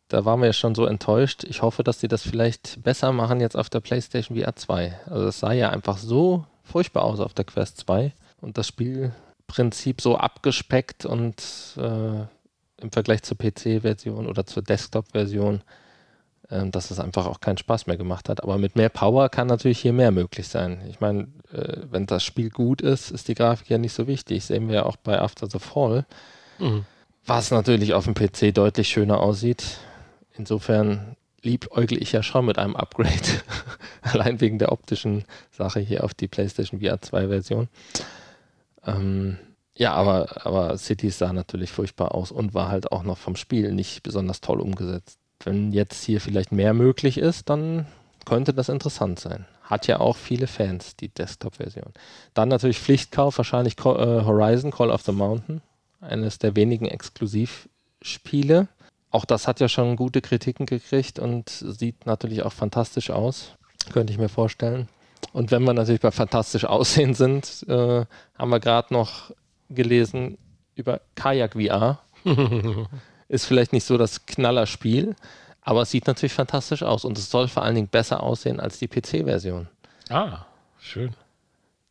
Da waren wir ja schon so enttäuscht. Ich hoffe, dass sie das vielleicht besser machen jetzt auf der PlayStation VR 2. Also es sah ja einfach so furchtbar aus auf der Quest 2 und das Spielprinzip so abgespeckt und äh, im Vergleich zur PC-Version oder zur Desktop-Version, dass es einfach auch keinen Spaß mehr gemacht hat. Aber mit mehr Power kann natürlich hier mehr möglich sein. Ich meine, äh, wenn das Spiel gut ist, ist die Grafik ja nicht so wichtig. Sehen wir ja auch bei After the Fall Mhm. was natürlich auf dem PC deutlich schöner aussieht. Insofern liebäugle ich ja schon mit einem Upgrade. (laughs) Allein wegen der optischen Sache hier auf die PlayStation VR 2 Version. Ähm, ja, aber, aber Cities sah natürlich furchtbar aus und war halt auch noch vom Spiel nicht besonders toll umgesetzt. Wenn jetzt hier vielleicht mehr möglich ist, dann könnte das interessant sein. Hat ja auch viele Fans, die Desktop-Version. Dann natürlich Pflichtkauf, wahrscheinlich äh, Horizon Call of the Mountain. Eines der wenigen Exklusivspiele. Auch das hat ja schon gute Kritiken gekriegt und sieht natürlich auch fantastisch aus. Könnte ich mir vorstellen. Und wenn wir natürlich bei fantastisch aussehen sind, äh, haben wir gerade noch gelesen über Kajak VR. (laughs) Ist vielleicht nicht so das Knallerspiel, aber es sieht natürlich fantastisch aus und es soll vor allen Dingen besser aussehen als die PC-Version. Ah, schön.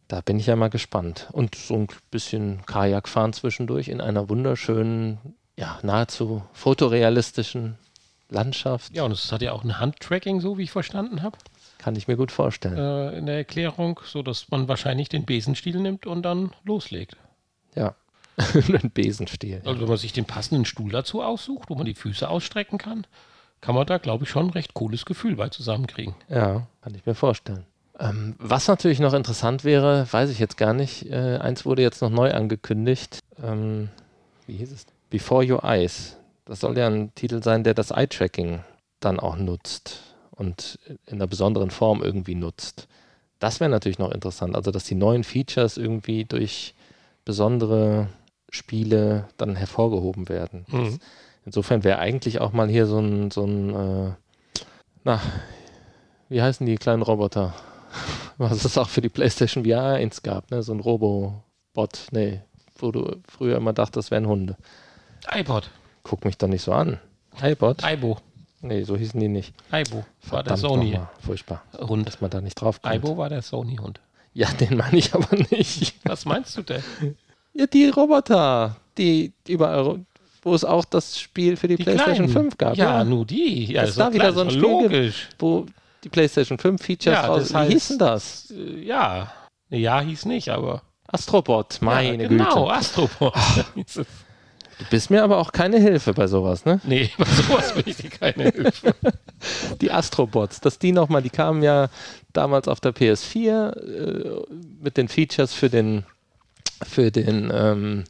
Da bin ich ja mal gespannt. Und so ein bisschen Kajak fahren zwischendurch in einer wunderschönen, ja, nahezu fotorealistischen Landschaft. Ja, und es hat ja auch ein Handtracking, so wie ich verstanden habe. Kann ich mir gut vorstellen. Äh, in der Erklärung, so dass man wahrscheinlich den Besenstiel nimmt und dann loslegt. Ja. (laughs) ein Besenstiel. Also wenn man sich den passenden Stuhl dazu aussucht, wo man die Füße ausstrecken kann, kann man da, glaube ich, schon ein recht cooles Gefühl bei zusammenkriegen. Ja, kann ich mir vorstellen. Ähm, was natürlich noch interessant wäre, weiß ich jetzt gar nicht. Äh, eins wurde jetzt noch neu angekündigt. Ähm, wie hieß es? Before Your Eyes. Das soll ja ein Titel sein, der das Eye-Tracking dann auch nutzt und in einer besonderen Form irgendwie nutzt. Das wäre natürlich noch interessant. Also, dass die neuen Features irgendwie durch besondere Spiele dann hervorgehoben werden. Mhm. Insofern wäre eigentlich auch mal hier so ein, so ein äh, na, wie heißen die kleinen Roboter? (laughs) Was es auch für die PlayStation VR 1 gab, ne? So ein Robobot, nee, wo du früher immer dachtest, das wären Hunde. iPod. Guck mich doch nicht so an. iPod? Ibo. Nee, so hießen die nicht. Ibo war der Sony. Furchtbar. Hund. Dass man da nicht drauf kommt. Ibo war der Sony-Hund. Ja, den meine ich aber nicht. Was meinst du denn? (laughs) Ja, die Roboter, die überall, wo es auch das Spiel für die, die PlayStation kleinen. 5 gab. Ja, ja, nur die. Ja, das war wieder so ein Spiel, logisch. wo die PlayStation 5 Features ja, raus. Das heißt, Wie hieß denn das? Äh, ja, ja hieß nicht, aber. Astrobot, meine ja, genau, Güte. Genau, Astrobot. (laughs) Du bist mir aber auch keine Hilfe bei sowas, ne? Nee, (laughs) bei sowas bin ich dir keine Hilfe. (laughs) die Astrobots, dass die nochmal, die kamen ja damals auf der PS4 äh, mit den Features für den für den ähm,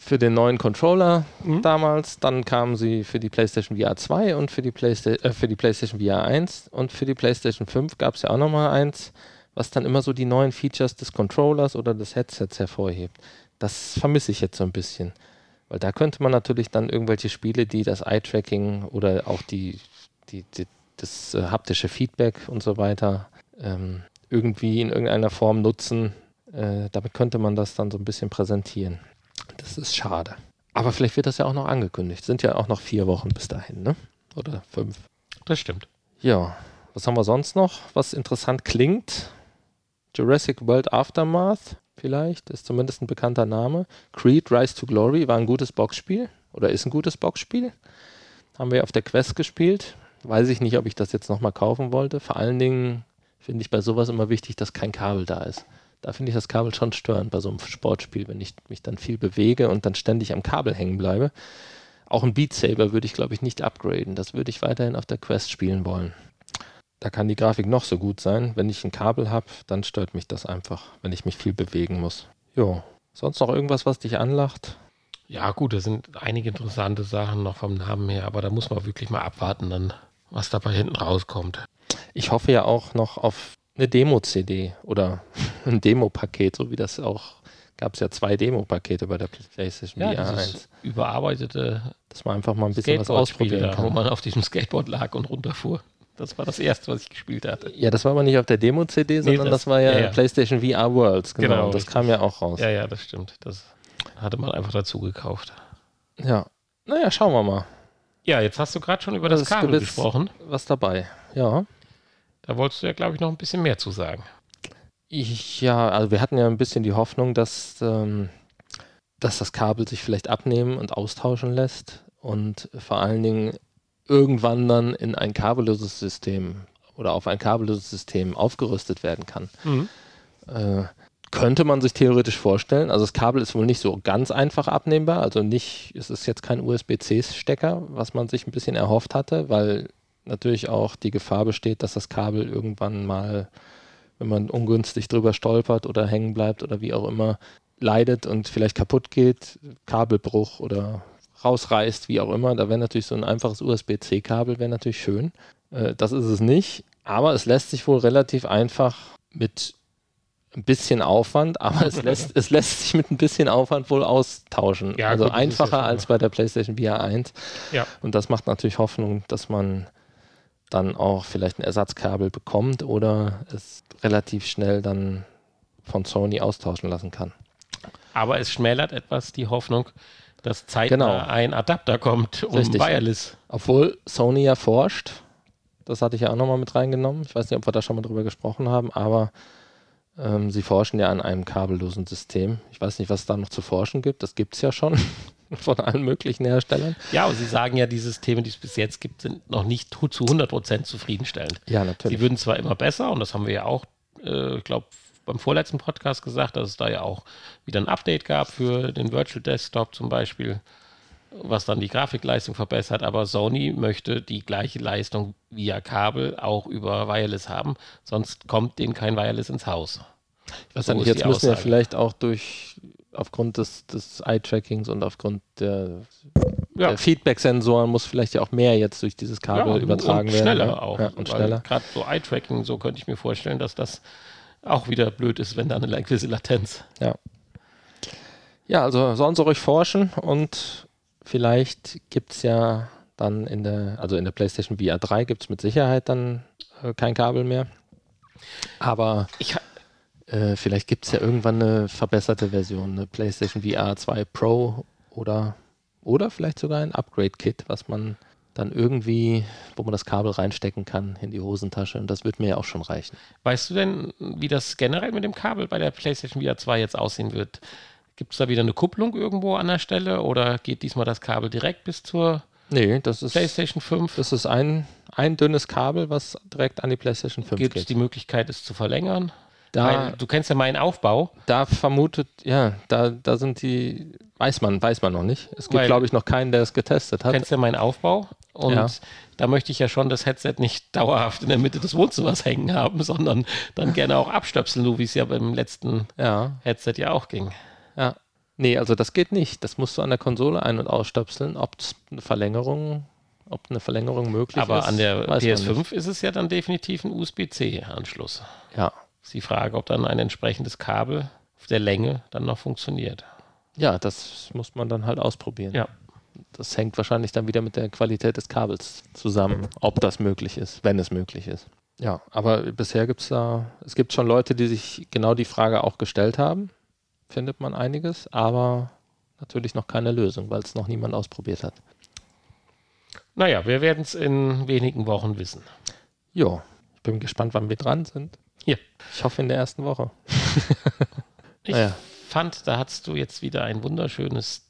für den neuen Controller mhm. damals. Dann kamen sie für die PlayStation VR 2 und für die, Playsta äh, für die PlayStation VR 1 und für die PlayStation 5 gab es ja auch nochmal eins, was dann immer so die neuen Features des Controllers oder des Headsets hervorhebt. Das vermisse ich jetzt so ein bisschen. Weil da könnte man natürlich dann irgendwelche Spiele, die das Eye-Tracking oder auch die, die, die das äh, haptische Feedback und so weiter ähm, irgendwie in irgendeiner Form nutzen. Äh, damit könnte man das dann so ein bisschen präsentieren. Das ist schade. Aber vielleicht wird das ja auch noch angekündigt. Sind ja auch noch vier Wochen bis dahin, ne? Oder fünf. Das stimmt. Ja. Was haben wir sonst noch, was interessant klingt? Jurassic World Aftermath, vielleicht, ist zumindest ein bekannter Name. Creed Rise to Glory war ein gutes Boxspiel oder ist ein gutes Boxspiel. Haben wir auf der Quest gespielt. Weiß ich nicht, ob ich das jetzt nochmal kaufen wollte. Vor allen Dingen finde ich bei sowas immer wichtig, dass kein Kabel da ist da finde ich das Kabel schon störend bei so einem Sportspiel, wenn ich mich dann viel bewege und dann ständig am Kabel hängen bleibe. Auch ein Beat Saber würde ich, glaube ich, nicht upgraden. Das würde ich weiterhin auf der Quest spielen wollen. Da kann die Grafik noch so gut sein. Wenn ich ein Kabel habe, dann stört mich das einfach, wenn ich mich viel bewegen muss. Jo. Sonst noch irgendwas, was dich anlacht? Ja, gut, da sind einige interessante Sachen noch vom Namen her, aber da muss man wirklich mal abwarten, dann, was dabei hinten rauskommt. Ich hoffe ja auch noch auf eine Demo-CD oder (laughs) ein Demo-Paket, so wie das auch gab es ja zwei Demo-Pakete bei der PlayStation ja, VR 1. Überarbeitete, dass man einfach mal ein bisschen was ausprobieren kann. Wo man auf diesem Skateboard lag und runterfuhr. Das war das erste, was ich gespielt hatte. Ja, das war aber nicht auf der Demo-CD, sondern nee, das, das, war ja, ja, PlayStation VR Worlds. Genau, genau das kam ja auch raus. Ja, ja, das stimmt. Das hatte man einfach dazu gekauft. Ja, naja, schauen wir mal. Ja, jetzt hast du gerade schon über das, das Kabel gesprochen. Was dabei, ja. Da wolltest du ja, glaube ich, noch ein bisschen mehr zu sagen. Ich, ja, also wir hatten ja ein bisschen die Hoffnung, dass, ähm, dass das Kabel sich vielleicht abnehmen und austauschen lässt und vor allen Dingen irgendwann dann in ein kabelloses System oder auf ein kabelloses System aufgerüstet werden kann. Mhm. Äh, könnte man sich theoretisch vorstellen. Also das Kabel ist wohl nicht so ganz einfach abnehmbar. Also nicht, es ist jetzt kein USB-C-Stecker, was man sich ein bisschen erhofft hatte, weil natürlich auch die Gefahr besteht, dass das Kabel irgendwann mal, wenn man ungünstig drüber stolpert oder hängen bleibt oder wie auch immer, leidet und vielleicht kaputt geht, Kabelbruch oder rausreißt, wie auch immer. Da wäre natürlich so ein einfaches USB-C-Kabel wäre natürlich schön. Äh, das ist es nicht, aber es lässt sich wohl relativ einfach mit ein bisschen Aufwand, (laughs) aber es lässt, es lässt sich mit ein bisschen Aufwand wohl austauschen. Ja, also gut, einfacher als bei der PlayStation VR 1. Ja. Und das macht natürlich Hoffnung, dass man dann auch vielleicht ein Ersatzkabel bekommt oder es relativ schnell dann von Sony austauschen lassen kann. Aber es schmälert etwas die Hoffnung, dass zeitnah Genau. ein Adapter kommt, um Richtig. Wireless. Obwohl Sony ja forscht, das hatte ich ja auch nochmal mit reingenommen. Ich weiß nicht, ob wir da schon mal drüber gesprochen haben, aber ähm, sie forschen ja an einem kabellosen System. Ich weiß nicht, was es da noch zu forschen gibt. Das gibt es ja schon (laughs) von allen möglichen Herstellern. Ja, aber Sie sagen ja, die Systeme, die es bis jetzt gibt, sind noch nicht zu 100% zufriedenstellend. Ja, Sie natürlich. würden zwar immer besser, und das haben wir ja auch, äh, ich glaube, beim vorletzten Podcast gesagt, dass es da ja auch wieder ein Update gab für den Virtual Desktop zum Beispiel, was dann die Grafikleistung verbessert. Aber Sony möchte die gleiche Leistung via Kabel auch über Wireless haben, sonst kommt denen kein Wireless ins Haus. Ich weiß so ist jetzt müssen ja vielleicht auch durch aufgrund des, des Eye-Trackings und aufgrund der, Ja. der Feedback-Sensoren muss vielleicht ja auch mehr jetzt durch dieses Kabel übertragen und werden. schneller ja. auch. Ja, und schneller. Gerade so Eye-Tracking, so könnte ich mir vorstellen, dass das auch wieder blöd ist, wenn da eine gewisse Latenz. Ja. Ja, also sollen sie ruhig forschen und vielleicht gibt es ja dann in der, also in der PlayStation VR 3 gibt es mit Sicherheit dann äh, kein Kabel mehr. Aber Ich, äh, vielleicht gibt es ja irgendwann eine verbesserte Version, eine PlayStation VR 2 Pro oder, oder vielleicht sogar ein Upgrade-Kit, was man dann irgendwie, wo man das Kabel reinstecken kann in die Hosentasche. Und das wird mir ja auch schon reichen. weißt du denn, wie das generell mit dem Kabel bei der PlayStation VR 2 jetzt aussehen wird? Gibt es da wieder eine Kupplung irgendwo an der Stelle oder geht diesmal das Kabel direkt bis zur Nee, das ist, PlayStation 5? das ist ein, ein dünnes Kabel, was direkt an die PlayStation 5 Gibt es geht. die Möglichkeit, es zu verlängern? Da, Weil, du kennst ja meinen Aufbau. da vermutet, ja, da, da sind die, weiß man, weiß man noch nicht. Es gibt, glaube ich, noch keinen, der es getestet Du hat. kennst ja meinen Aufbau. Und Ja. da möchte ich ja schon das Headset nicht (laughs) dauerhaft in der Mitte des Wohnzimmers hängen haben, sondern dann gerne auch abstöpseln, so wie es ja beim letzten Ja, Headset ja auch ging. ja. Nee, also das geht nicht. Das musst du an der Konsole ein- und ausstöpseln. Ob es eine Verlängerung, ob eine Verlängerung möglich Aber ist. an der weiß man PS5 nicht. ist es ja dann definitiv ein USB-C-Anschluss. Ja. Ist die Frage, ob dann ein entsprechendes Kabel auf der Länge dann noch funktioniert. ja, das muss man dann halt ausprobieren. Ja. Das hängt wahrscheinlich dann wieder mit der Qualität des Kabels zusammen, ob das möglich ist, wenn es möglich ist. Ja, aber bisher gibt es da, es gibt schon Leute, die sich genau die Frage auch gestellt haben, findet man einiges, aber natürlich noch keine Lösung, weil es noch niemand ausprobiert hat. Naja, wir werden es in wenigen Wochen wissen. Jo, ich bin gespannt, wann wir dran sind. Hier. Ich hoffe in der ersten Woche. (laughs) Ich Naja. fand, da hast du jetzt wieder ein wunderschönes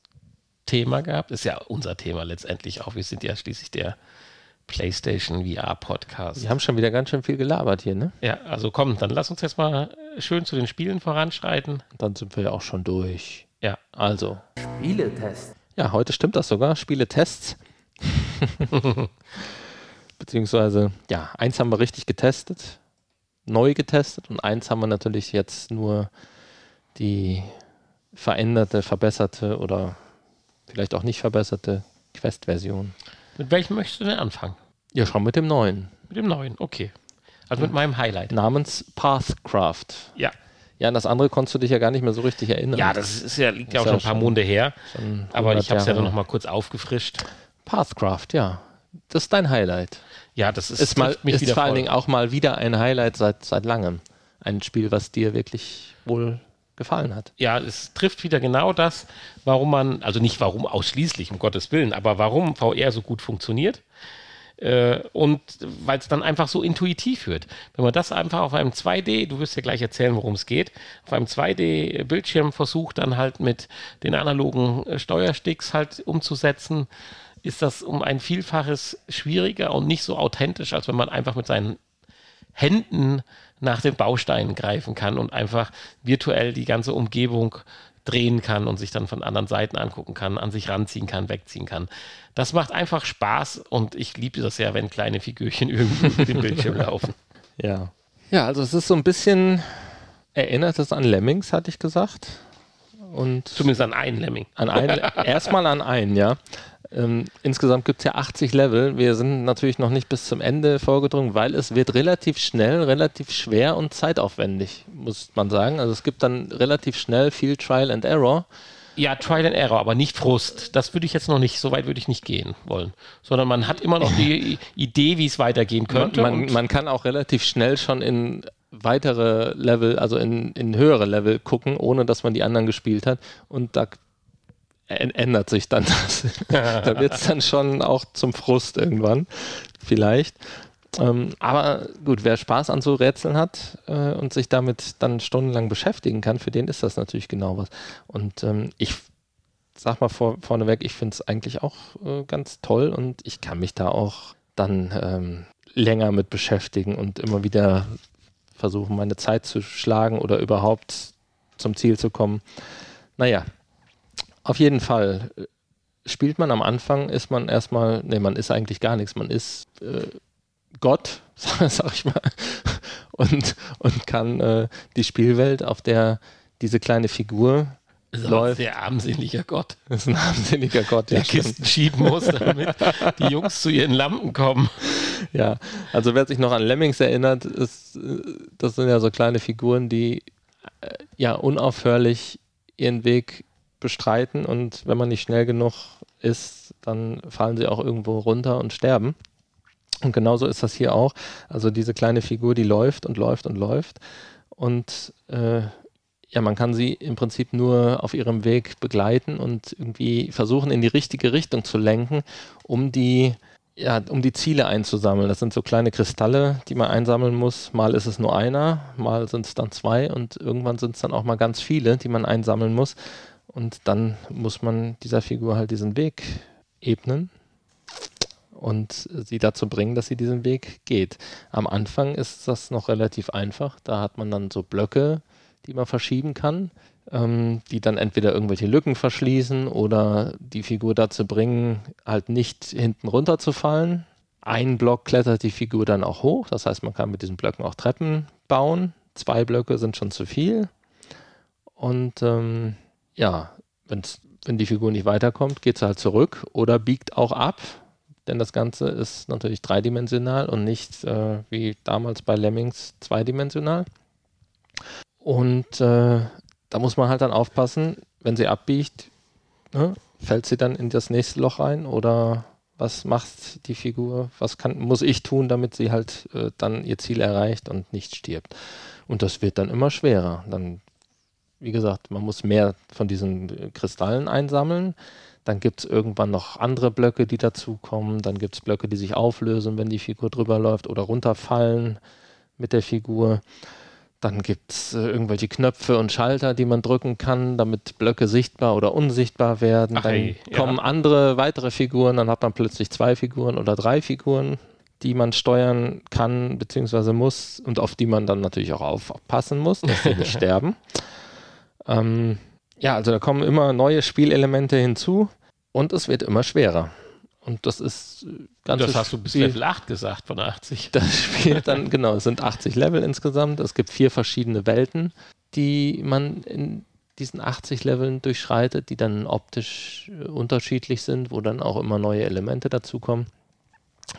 Thema gehabt. Ist ja unser Thema letztendlich auch. Wir sind ja schließlich der PlayStation VR Podcast. Wir haben schon wieder ganz schön viel gelabert hier, ne? Ja, also komm, dann lass uns jetzt mal schön zu den Spielen voranschreiten. Dann sind wir ja auch schon durch. Ja, Also, Spieletest. Ja, heute stimmt das sogar. Spieletests. (laughs) Beziehungsweise, ja, eins haben wir richtig getestet, neu getestet und eins haben wir natürlich jetzt nur die veränderte, verbesserte oder vielleicht auch nicht verbesserte Quest-Version. mit welchem möchtest du denn anfangen? Ja, schon mit dem neuen. Mit dem neuen, okay. Also mit meinem Highlight. Namens Pathcraft. Ja. Ja, an das andere konntest du dich ja gar nicht mehr so richtig erinnern. Ja, das ist ja, liegt ja auch schon ein paar schon- Monate her. Aber 100 ich habe es ja dann nochmal kurz aufgefrischt. Pathcraft, ja. Das ist dein Highlight. Ja, das ist, ist, mal, ist vor allen voll. Dingen auch mal wieder ein Highlight seit, seit langem. Ein Spiel, was dir wirklich wohl gefallen hat. ja, es trifft wieder genau das, warum man, also nicht warum ausschließlich, um Gottes Willen, aber warum VR so gut funktioniert. Äh, und weil es dann einfach so intuitiv wird. Wenn man das einfach auf einem 2D, du wirst ja gleich erzählen, worum es geht, auf einem 2D-Bildschirm versucht, dann halt mit den analogen äh, Steuersticks halt umzusetzen, ist das um ein Vielfaches schwieriger und nicht so authentisch, als wenn man einfach mit seinen Händen nach den Bausteinen greifen kann und einfach virtuell die ganze Umgebung drehen kann und sich dann von anderen Seiten angucken kann, an sich ranziehen kann, wegziehen kann. Das macht einfach Spaß und ich liebe das ja, wenn kleine Figürchen (laughs) irgendwie über den Bildschirm laufen. Ja. Ja, also es ist so ein bisschen, erinnert es an Lemmings, hatte ich gesagt. Und Zumindest an einen Lemming. An einen, (laughs) erstmal an einen, ja. Ähm, insgesamt gibt es ja 80 Level. Wir sind natürlich noch nicht bis zum Ende vorgedrungen, weil es wird relativ schnell, relativ schwer und zeitaufwendig, muss man sagen. Also es gibt dann relativ schnell viel Trial and Error. Ja, Trial and Error, aber nicht Frust. Das würde ich jetzt noch nicht, so weit würde ich nicht gehen wollen. Sondern man hat immer noch die (laughs) Idee, wie es weitergehen könnte. Man, man, man kann auch relativ schnell schon in weitere Level, also in, in höhere Level gucken, ohne dass man die anderen gespielt hat. Und da ändert sich dann das. (laughs) da wird es dann schon auch zum Frust irgendwann, vielleicht. Ähm, aber gut, wer Spaß an so Rätseln hat äh, und sich damit dann stundenlang beschäftigen kann, für den ist das natürlich genau was. Und ähm, ich sag mal vor, vorneweg, ich finde es eigentlich auch äh, ganz toll und ich kann mich da auch dann ähm, länger mit beschäftigen und immer wieder versuchen, meine Zeit zu schlagen oder überhaupt zum Ziel zu kommen. Naja, auf jeden Fall äh, spielt man am Anfang, ist man erstmal, nee, man ist eigentlich gar nichts, man ist äh, Gott, (laughs) sag ich mal, und, und kann äh, die Spielwelt, auf der diese kleine Figur ist läuft. Ein sehr armseliger Gott. Das (laughs) ist ein armseliger Gott, der ja, Kisten schieben muss, damit die Jungs zu ihren Lampen kommen. (laughs) Ja, also wer sich noch an Lemmings erinnert, ist, äh, das sind ja so kleine Figuren, die äh, ja unaufhörlich ihren Weg bestreiten und wenn man nicht schnell genug ist, dann fallen sie auch irgendwo runter und sterben. Und genauso ist das hier auch. Also diese kleine Figur, die läuft und läuft und läuft. Und äh, ja, man kann sie im Prinzip nur auf ihrem Weg begleiten und irgendwie versuchen, in die richtige Richtung zu lenken, um die, ja, um die Ziele einzusammeln. Das sind so kleine Kristalle, die man einsammeln muss. Mal ist es nur einer, mal sind es dann zwei und irgendwann sind es dann auch mal ganz viele, die man einsammeln muss. Und dann muss man dieser Figur halt diesen Weg ebnen und sie dazu bringen, dass sie diesen Weg geht. Am Anfang ist das noch relativ einfach. Da hat man dann so Blöcke, die man verschieben kann, ähm, die dann entweder irgendwelche Lücken verschließen oder die Figur dazu bringen, halt nicht hinten runterzufallen. Ein Block klettert die Figur dann auch hoch. Das heißt, man kann mit diesen Blöcken auch Treppen bauen. Zwei Blöcke sind schon zu viel. Und ähm, ja, wenn's, wenn die Figur nicht weiterkommt, geht sie halt zurück oder biegt auch ab, denn das Ganze ist natürlich dreidimensional und nicht äh, wie damals bei Lemmings zweidimensional. Und äh, da muss man halt dann aufpassen, wenn sie abbiegt, ne, fällt sie dann in das nächste Loch rein oder was macht die Figur, was kann, muss ich tun, damit sie halt äh, dann ihr Ziel erreicht und nicht stirbt. Und das wird dann immer schwerer. Dann wie gesagt, man muss mehr von diesen äh, Kristallen einsammeln. Dann gibt es irgendwann noch andere Blöcke, die dazukommen. Dann gibt es Blöcke, die sich auflösen, wenn die Figur drüber läuft oder runterfallen mit der Figur. Dann gibt es äh, irgendwelche Knöpfe und Schalter, die man drücken kann, damit Blöcke sichtbar oder unsichtbar werden. Ach, dann ey, kommen ja. andere, weitere Figuren, dann hat man plötzlich zwei Figuren oder drei Figuren, die man steuern kann bzw. muss und auf die man dann natürlich auch aufpassen muss, dass sie nicht (laughs) sterben. Ähm, ja, also da kommen immer neue Spielelemente hinzu und es wird immer schwerer. Und das ist ganz. Das hast du bis Spiel. Level 8 gesagt von 80. Das spielt dann, genau, es sind 80 Level insgesamt. Es gibt vier verschiedene Welten, die man in diesen 80 Leveln durchschreitet, die dann optisch äh, unterschiedlich sind, wo dann auch immer neue Elemente dazukommen.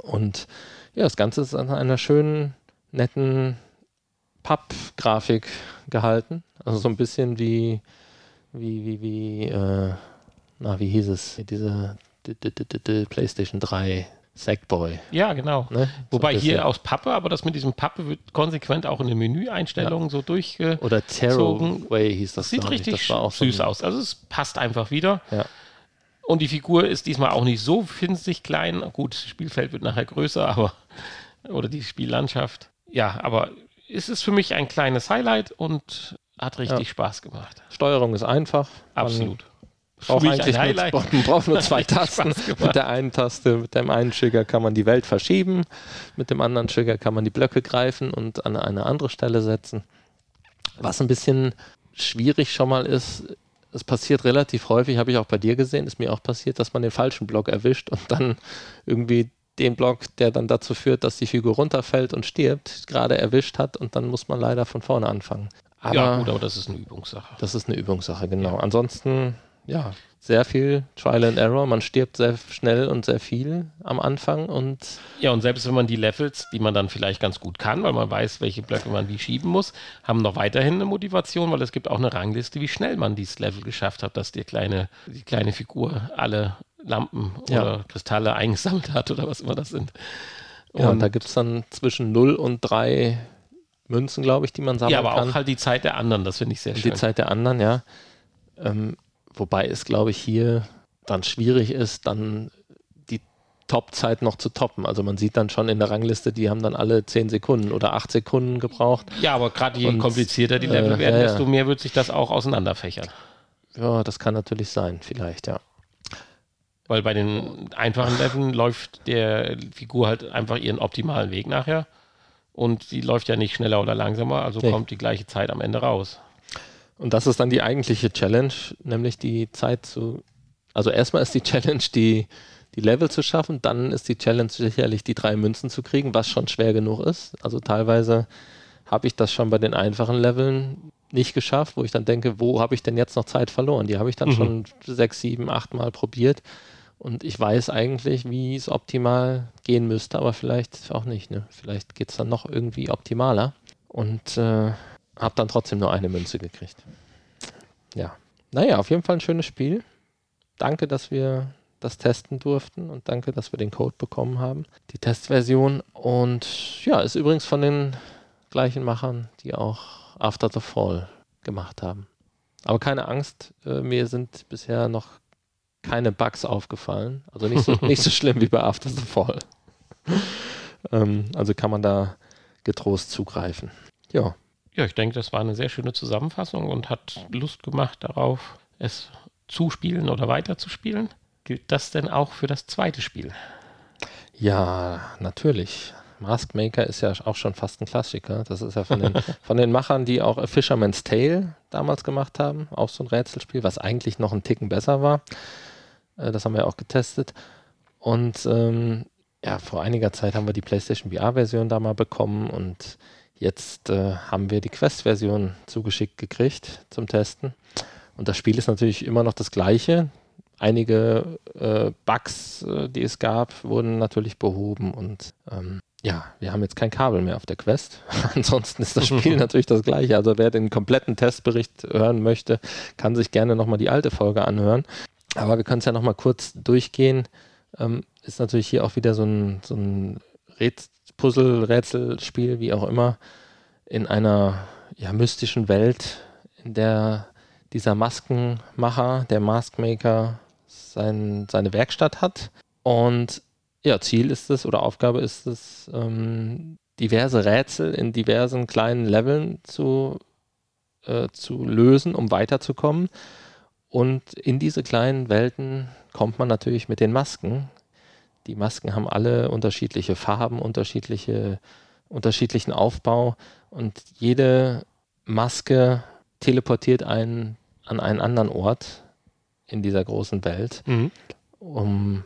Und ja, das Ganze ist an einer schönen, netten Pappgrafik gehalten. Also so ein bisschen wie, wie, wie, wie, äh, na, wie hieß es? Diese PlayStation 3 Sackboy. Ja, genau. Ne? Wobei hier aus Pappe, aber das mit diesem Pappe wird konsequent auch in den Menüeinstellungen ja. so durchgezogen. Oder Tearaway hieß das. Sieht richtig das süß so aus. Also es passt einfach wieder. Ja. Und die Figur ist diesmal auch nicht so winzig klein. Gut, das Spielfeld wird nachher größer, aber oder die Spiellandschaft. Ja, aber es ist für mich ein kleines Highlight und hat richtig ja. Spaß gemacht. Steuerung ist einfach. Absolut. Braucht eigentlich nur, (laughs) man braucht nur zwei Tasten. Mit der einen Taste, mit dem einen Trigger kann man die Welt verschieben, mit dem anderen Trigger kann man die Blöcke greifen und an eine andere Stelle setzen. Was ein bisschen schwierig schon mal ist, es passiert relativ häufig, habe ich auch bei dir gesehen, ist mir auch passiert, dass man den falschen Block erwischt und dann irgendwie den Block, der dann dazu führt, dass die Figur runterfällt und stirbt, gerade erwischt hat und dann muss man leider von vorne anfangen. Aber ja, gut, aber das ist eine Übungssache. Das ist eine Übungssache, genau. Ansonsten, ja, sehr viel Trial and Error. Man stirbt sehr schnell und sehr viel am Anfang und. Ja, und selbst wenn man die Levels, die man dann vielleicht ganz gut kann, weil man weiß, welche Blöcke man wie schieben muss, haben noch weiterhin eine Motivation, weil es gibt auch eine Rangliste, wie schnell man dieses Level geschafft hat, dass die kleine, die kleine Figur alle Lampen Ja. oder Kristalle eingesammelt hat oder was immer das sind. Ja, und Und- da gibt es dann zwischen 0 und 3 Münzen, glaube ich, die man sammeln ja, aber kann. auch halt die Zeit der anderen, das finde ich sehr Und schön. die Zeit der anderen, ja. Ähm, wobei es, glaube ich, hier dann schwierig ist, dann die Top-Zeit noch zu toppen. Also man sieht dann schon in der Rangliste, die haben dann alle 10 Sekunden oder 8 Sekunden gebraucht. Ja, aber gerade je Und, komplizierter die Level äh, werden, ja, ja. desto mehr wird sich das auch auseinanderfächern. Ja, das kann natürlich sein, vielleicht, ja. Weil bei den einfachen Leveln läuft der Figur halt einfach ihren optimalen Weg nachher. Und sie läuft ja nicht schneller oder langsamer, also Nee. kommt die gleiche Zeit am Ende raus. Und das ist dann die eigentliche Challenge, nämlich die Zeit zu. Also erstmal ist die (laughs) Challenge, die, die Level zu schaffen, dann ist die Challenge sicherlich, die drei Münzen zu kriegen, was schon schwer genug ist. Also teilweise habe ich das schon bei den einfachen Leveln nicht geschafft, wo ich dann denke, wo habe ich denn jetzt noch Zeit verloren? Die habe ich dann Mhm. schon sechs, sieben, acht Mal probiert. Und ich weiß eigentlich, wie es optimal gehen müsste, aber vielleicht auch nicht. Ne? Vielleicht geht es dann noch irgendwie optimaler. Und äh, habe dann trotzdem nur eine Münze gekriegt. Ja. Naja, auf jeden Fall ein schönes Spiel. Danke, dass wir das testen durften und danke, dass wir den Code bekommen haben. Die Testversion. Und ja, ist übrigens von den gleichen Machern, die auch After the Fall gemacht haben. Aber keine Angst, äh, mir sind bisher noch keine Bugs aufgefallen. Also nicht so, nicht so (laughs) schlimm wie bei After the Fall. ähm, also kann man da getrost zugreifen. Ja, Ja, ich denke, das war eine sehr schöne Zusammenfassung und hat Lust gemacht darauf, es zu spielen oder weiterzuspielen. Gilt das denn auch für das zweite Spiel? Ja, natürlich. Mask Maker ist ja auch schon fast ein Klassiker. Das ist ja von den, (laughs) von den Machern, die auch A Fisherman's Tale damals gemacht haben. Auch so ein Rätselspiel, was eigentlich noch einen Ticken besser war. Äh, Das haben wir auch getestet. Und ähm, ja, vor einiger Zeit haben wir die PlayStation VR-Version da mal bekommen und jetzt äh, haben wir die Quest-Version zugeschickt gekriegt zum Testen. Und das Spiel ist natürlich immer noch das gleiche. Einige äh, Bugs, äh, die es gab, wurden natürlich behoben und ähm, ja, wir haben jetzt kein Kabel mehr auf der Quest. (laughs) Ansonsten ist das Spiel (laughs) natürlich das gleiche. Also wer den kompletten Testbericht hören möchte, kann sich gerne nochmal die alte Folge anhören. Aber wir können es ja nochmal kurz durchgehen. Ähm, ist natürlich hier auch wieder so ein, so ein Puzzle, Rätselspiel, wie auch immer, in einer ja, mystischen Welt, in der dieser Maskenmacher, der Maskmaker, sein, seine Werkstatt hat. Und ja, Ziel ist es oder Aufgabe ist es, ähm, diverse Rätsel in diversen kleinen Leveln zu, äh, zu lösen, um weiterzukommen. Und in diese kleinen Welten kommt man natürlich mit den Masken. Die Masken haben alle unterschiedliche Farben, unterschiedliche, unterschiedlichen Aufbau und jede Maske teleportiert einen an einen anderen Ort in dieser großen Welt um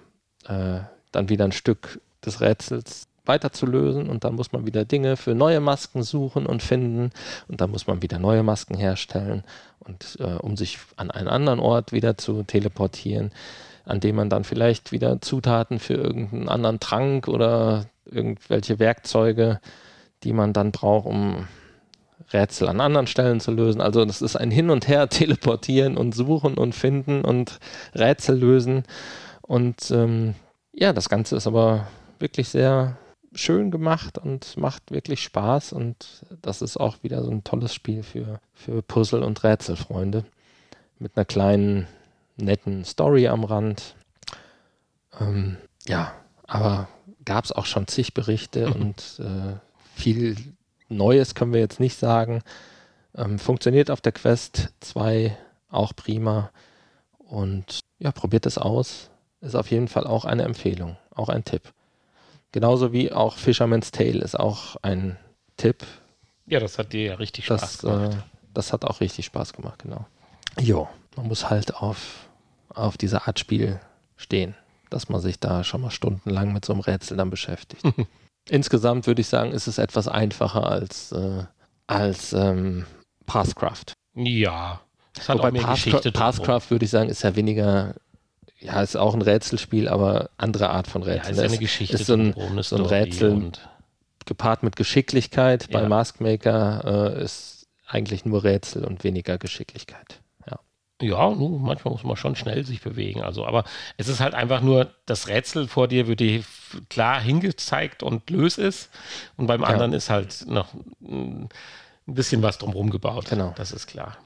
äh, dann wieder ein Stück des Rätsels weiterzulösen und dann muss man wieder Dinge für neue Masken suchen und finden und dann muss man wieder neue Masken herstellen und äh, um sich an einen anderen Ort wieder zu teleportieren, an dem man dann vielleicht wieder Zutaten für irgendeinen anderen Trank oder irgendwelche Werkzeuge, die man dann braucht, um Rätsel an anderen Stellen zu lösen. Also das ist ein Hin und Her (laughs) teleportieren und suchen und finden und Rätsel lösen. Und ähm, ja, das Ganze ist aber wirklich sehr schön gemacht und macht wirklich Spaß. Und das ist auch wieder so ein tolles Spiel für, für Puzzle- und Rätselfreunde. Mit einer kleinen, netten Story am Rand. Ähm, ja, aber gab es auch schon zig Berichte und äh, viel Neues können wir jetzt nicht sagen. Ähm, funktioniert auf der Quest 2 auch prima. Und ja, probiert es aus. Ist auf jeden Fall auch eine Empfehlung, auch ein Tipp. Genauso wie auch Fisherman's Tale ist auch ein Tipp. Ja, das hat dir ja richtig Spaß Das, gemacht. äh, das hat auch richtig Spaß gemacht, genau. Jo, man muss halt auf, auf diese Art Spiel stehen, dass man sich da schon mal stundenlang mit so einem Rätsel dann beschäftigt. (laughs) Insgesamt würde ich sagen, ist es etwas einfacher als, äh, als ähm, Passcraft. Ja. Das hat Wobei auch mehr drumherum. Passcraft würde ich sagen, ist ja weniger, ja, ist auch ein Rätselspiel, aber andere Art von Ja, Rätsel. ist ja Das eine Geschichte ist so ein, eine so ein Rätsel gepaart mit Geschicklichkeit. Bei Ja. Maskmaker äh, ist eigentlich nur Rätsel und weniger Geschicklichkeit. Ja. Ja, manchmal muss man schon schnell sich bewegen. Also, aber es ist halt einfach nur, das Rätsel vor dir wird dir klar hingezeigt und lös ist. Und beim Ja. anderen ist halt noch mm, ein bisschen was drumherum gebaut. Genau. Das ist klar.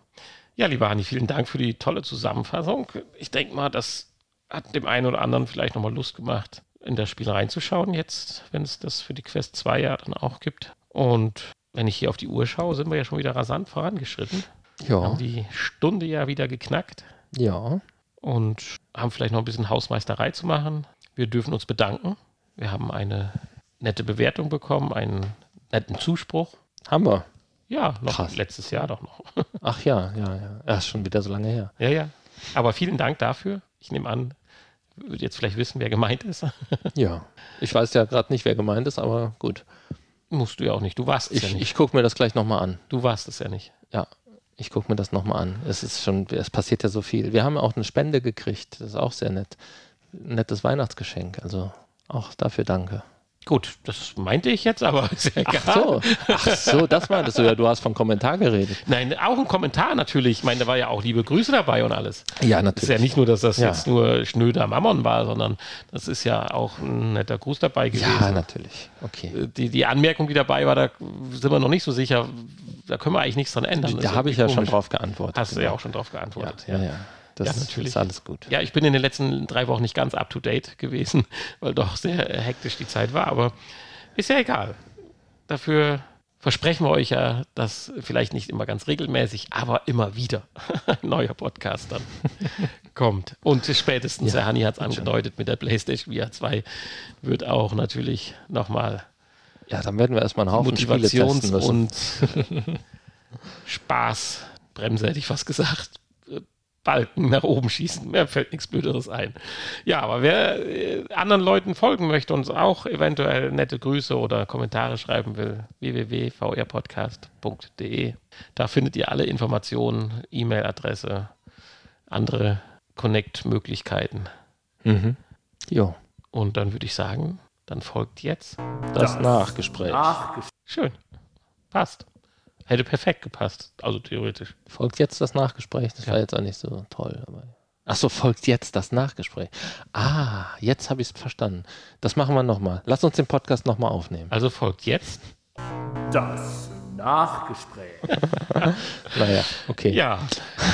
Ja, lieber Hanni, vielen Dank für die tolle Zusammenfassung. Ich denke mal, das hat dem einen oder anderen vielleicht nochmal Lust gemacht, in das Spiel reinzuschauen, jetzt, wenn es das für die Quest 2 ja dann auch gibt. Und wenn ich hier auf die Uhr schaue, sind wir ja schon wieder rasant vorangeschritten. Wir Ja. haben die Stunde ja wieder geknackt Ja. und haben vielleicht noch ein bisschen Hausmeisterei zu machen. Wir dürfen uns bedanken. Wir haben eine nette Bewertung bekommen, einen netten Zuspruch. Haben wir. Ja, noch Krass. letztes Jahr doch noch. Ach ja, ja, ja. Ja, ist schon wieder so lange her. ja, ja. Aber vielen Dank dafür. Ich nehme an, wird jetzt vielleicht wissen, wer gemeint ist. (laughs) Ja. Ich weiß ja gerade nicht, wer gemeint ist, aber gut. Musst du ja auch nicht. Du warst es Ich, ja nicht. ich gucke mir das gleich nochmal an. Du warst es ja nicht. Ja, ich gucke mir das nochmal an. Es ist schon, es passiert ja so viel. Wir haben auch eine Spende gekriegt. Das ist auch sehr nett. Ein nettes Weihnachtsgeschenk. Also auch dafür danke. Gut, das meinte ich jetzt, aber (laughs) ist ja egal. Ach so, ach so, das meintest du ja. Du hast vom Kommentar geredet. Nein, auch ein Kommentar natürlich. Ich meine, da war ja auch liebe Grüße dabei und alles. Ja, Es ist ja nicht nur, dass das Ja. jetzt nur schnöder Mammon war, sondern das ist ja auch ein netter Gruß dabei gewesen. Ja, natürlich. Okay. die, die Anmerkung, die dabei war, da sind wir noch nicht so sicher. Da können wir eigentlich nichts dran ändern. Da habe ich ja irgendwie schon komisch. drauf geantwortet. Hast du ja Genau. auch schon drauf geantwortet. Ja, ja, ja. Das Ja, natürlich. ist alles gut. Ja, ich bin in den letzten drei Wochen nicht ganz up to date gewesen, (laughs) weil doch sehr hektisch die Zeit war, aber ist ja egal. Dafür versprechen wir euch ja, dass vielleicht nicht immer ganz regelmäßig, aber immer wieder (laughs) ein neuer Podcast dann (laughs) kommt. Und spätestens, Ja, der Hanni hat es angedeutet, mit der PlayStation VR 2 wird auch natürlich nochmal Ja, dann werden wir erstmal einen Haufen Motivations- und Spaß, Bremse hätte ich fast gesagt, Balken nach oben schießen. Mir fällt nichts Blöderes ein. Ja, aber wer äh, anderen Leuten folgen möchte und auch eventuell nette Grüße oder Kommentare schreiben will, www.vrpodcast.de. Da findet ihr alle Informationen, E-Mail-Adresse, andere Connect-Möglichkeiten. Mhm. Jo, Und dann würde ich sagen, dann folgt jetzt. das, Nachgespräch. Schön. Passt. Hätte perfekt gepasst. Also theoretisch. Folgt jetzt das Nachgespräch. Das Ja. war jetzt auch nicht so toll. Aber Ach so, folgt jetzt das Nachgespräch. Ah, jetzt habe ich es verstanden. Das machen wir nochmal. Lass uns den Podcast nochmal aufnehmen. Also folgt jetzt. Das Nachgespräch. (laughs) Naja, okay. Ja,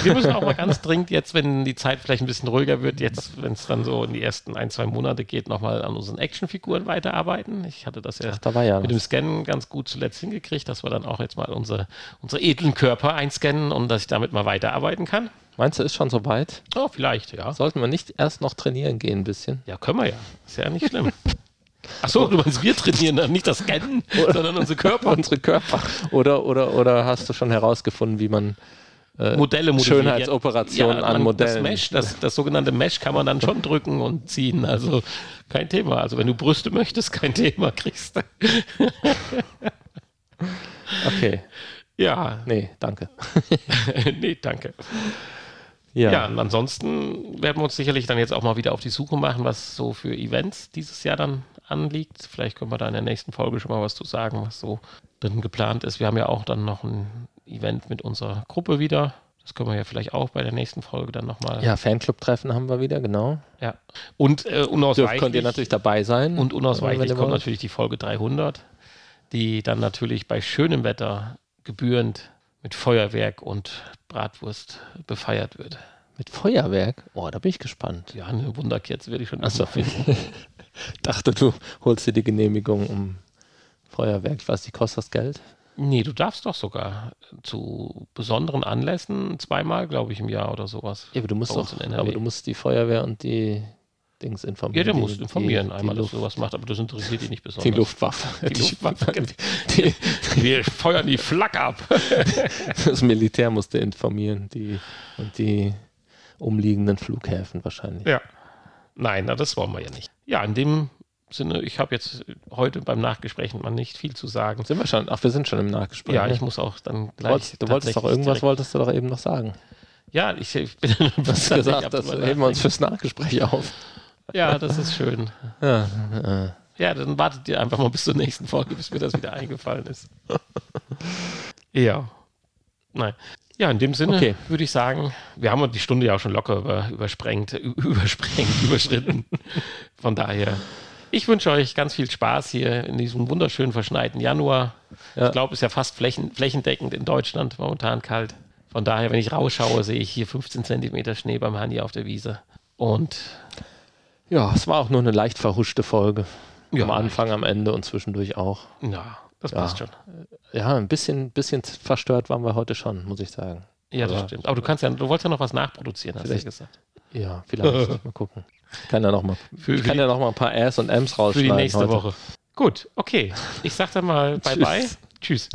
wir müssen auch mal ganz dringend jetzt, wenn die Zeit vielleicht ein bisschen ruhiger wird, jetzt, wenn es dann so in die ersten ein, zwei Monate geht, nochmal an unseren Actionfiguren weiterarbeiten. Ich hatte das ja Ach, da ja mit dem was. Scannen ganz gut zuletzt hingekriegt, dass wir dann auch jetzt mal unsere, unsere edlen Körper einscannen und dass ich damit mal weiterarbeiten kann. Meinst du, ist schon soweit? Oh, vielleicht, ja. Sollten wir nicht erst noch trainieren gehen ein bisschen? Ja, können wir ja. Ist ja nicht schlimm. (laughs) Achso, du meinst, wir trainieren dann nicht das Scannen, sondern unsere Körper. Unsere Körper. Oder, oder, oder hast du schon herausgefunden, wie man äh, Modelle. Schönheitsoperationen an man- Modellen. Das, Mesh, das, das sogenannte Mesh kann man dann schon drücken und ziehen. Also kein Thema. Also wenn du Brüste möchtest, kein Thema kriegst. du. Okay. Ja, Nee, danke. (laughs) nee, danke. Ja. Ja, und ansonsten werden wir uns sicherlich dann jetzt auch mal wieder auf die Suche machen, was so für Events dieses Jahr dann anliegt. Vielleicht können wir da in der nächsten Folge schon mal was zu sagen, was so dann geplant ist. Wir haben ja auch dann noch ein Event mit unserer Gruppe wieder. Das können wir ja vielleicht auch bei der nächsten Folge dann nochmal. Ja, Fanclub-Treffen haben wir wieder, genau. ja. Und äh, Dürft, unausweichlich. könnt ihr natürlich dabei sein. Und unausweichlich kommt wollt. natürlich die Folge 300, die dann natürlich bei schönem Wetter gebührend mit Feuerwerk und Bratwurst befeiert wird. Mit Feuerwerk? Oh, da bin ich gespannt. Ja, eine Wunderkerze werde ich schon Ach so. irgendwo finden. (laughs) (laughs) Dachte, du holst dir die Genehmigung um Feuerwerk. Weiß, die kostet das Geld. Nee, du darfst doch sogar zu besonderen Anlässen zweimal, glaube ich, im Jahr oder sowas. Ja, aber du musst doch, aber du musst die Feuerwehr und die Dings Ja, informieren. der die, muss informieren, die, einmal, die, dass sowas macht, aber das interessiert die nicht besonders. die Luftwaffe. Die Luftwaffe. Wir (laughs) feuern die Flak ab. (laughs) das Militär musste informieren. Die, und die umliegenden Flughäfen wahrscheinlich. Ja. Nein, na, das wollen wir ja nicht. Ja, in dem Sinne, ich habe jetzt heute beim Nachgespräch mal nicht viel zu sagen. Sind wir schon? Ach, wir sind schon im Nachgespräch. Ja, ne? ich muss auch dann gleich. wolltest, du wolltest doch irgendwas, wolltest du doch eben noch sagen. Ja, ich, ich bin (laughs) hast gesagt, das heben wir uns fürs Nachgespräch auf. Ja, das ist schön. Ja, äh. Ja, dann wartet ihr einfach mal bis zur nächsten Folge, bis mir das wieder eingefallen ist. (laughs) ja. Nein. Ja, in dem Sinne Okay. würde ich sagen, wir haben die Stunde ja auch schon locker über, übersprengt, (laughs) übersprengt, überschritten. Von daher, ich wünsche euch ganz viel Spaß hier in diesem wunderschönen verschneiten Januar. Ja. Ich glaube, es ist ja fast flächen, flächendeckend in Deutschland momentan kalt. Von daher, wenn ich rausschaue, sehe ich hier 15 Zentimeter Schnee beim Hanni auf der Wiese. Und ja, es war auch nur eine leicht verhuschte Folge. Ja, am Anfang, am Ende und zwischendurch auch. ja, das Ja. passt schon. Ja, ein bisschen, bisschen verstört waren wir heute schon, muss ich sagen. Ja, das Aber- stimmt. Aber du kannst ja, du wolltest ja noch was nachproduzieren, hast du ja gesagt. Ja, vielleicht. (laughs) mal gucken. Ich kann ja noch mal, Für, ich für, kann ja noch mal ein paar Ass und M's für rausschneiden die nächste heute. Woche. Gut, okay. Ich sag dann mal bye (laughs) bye. Tschüss.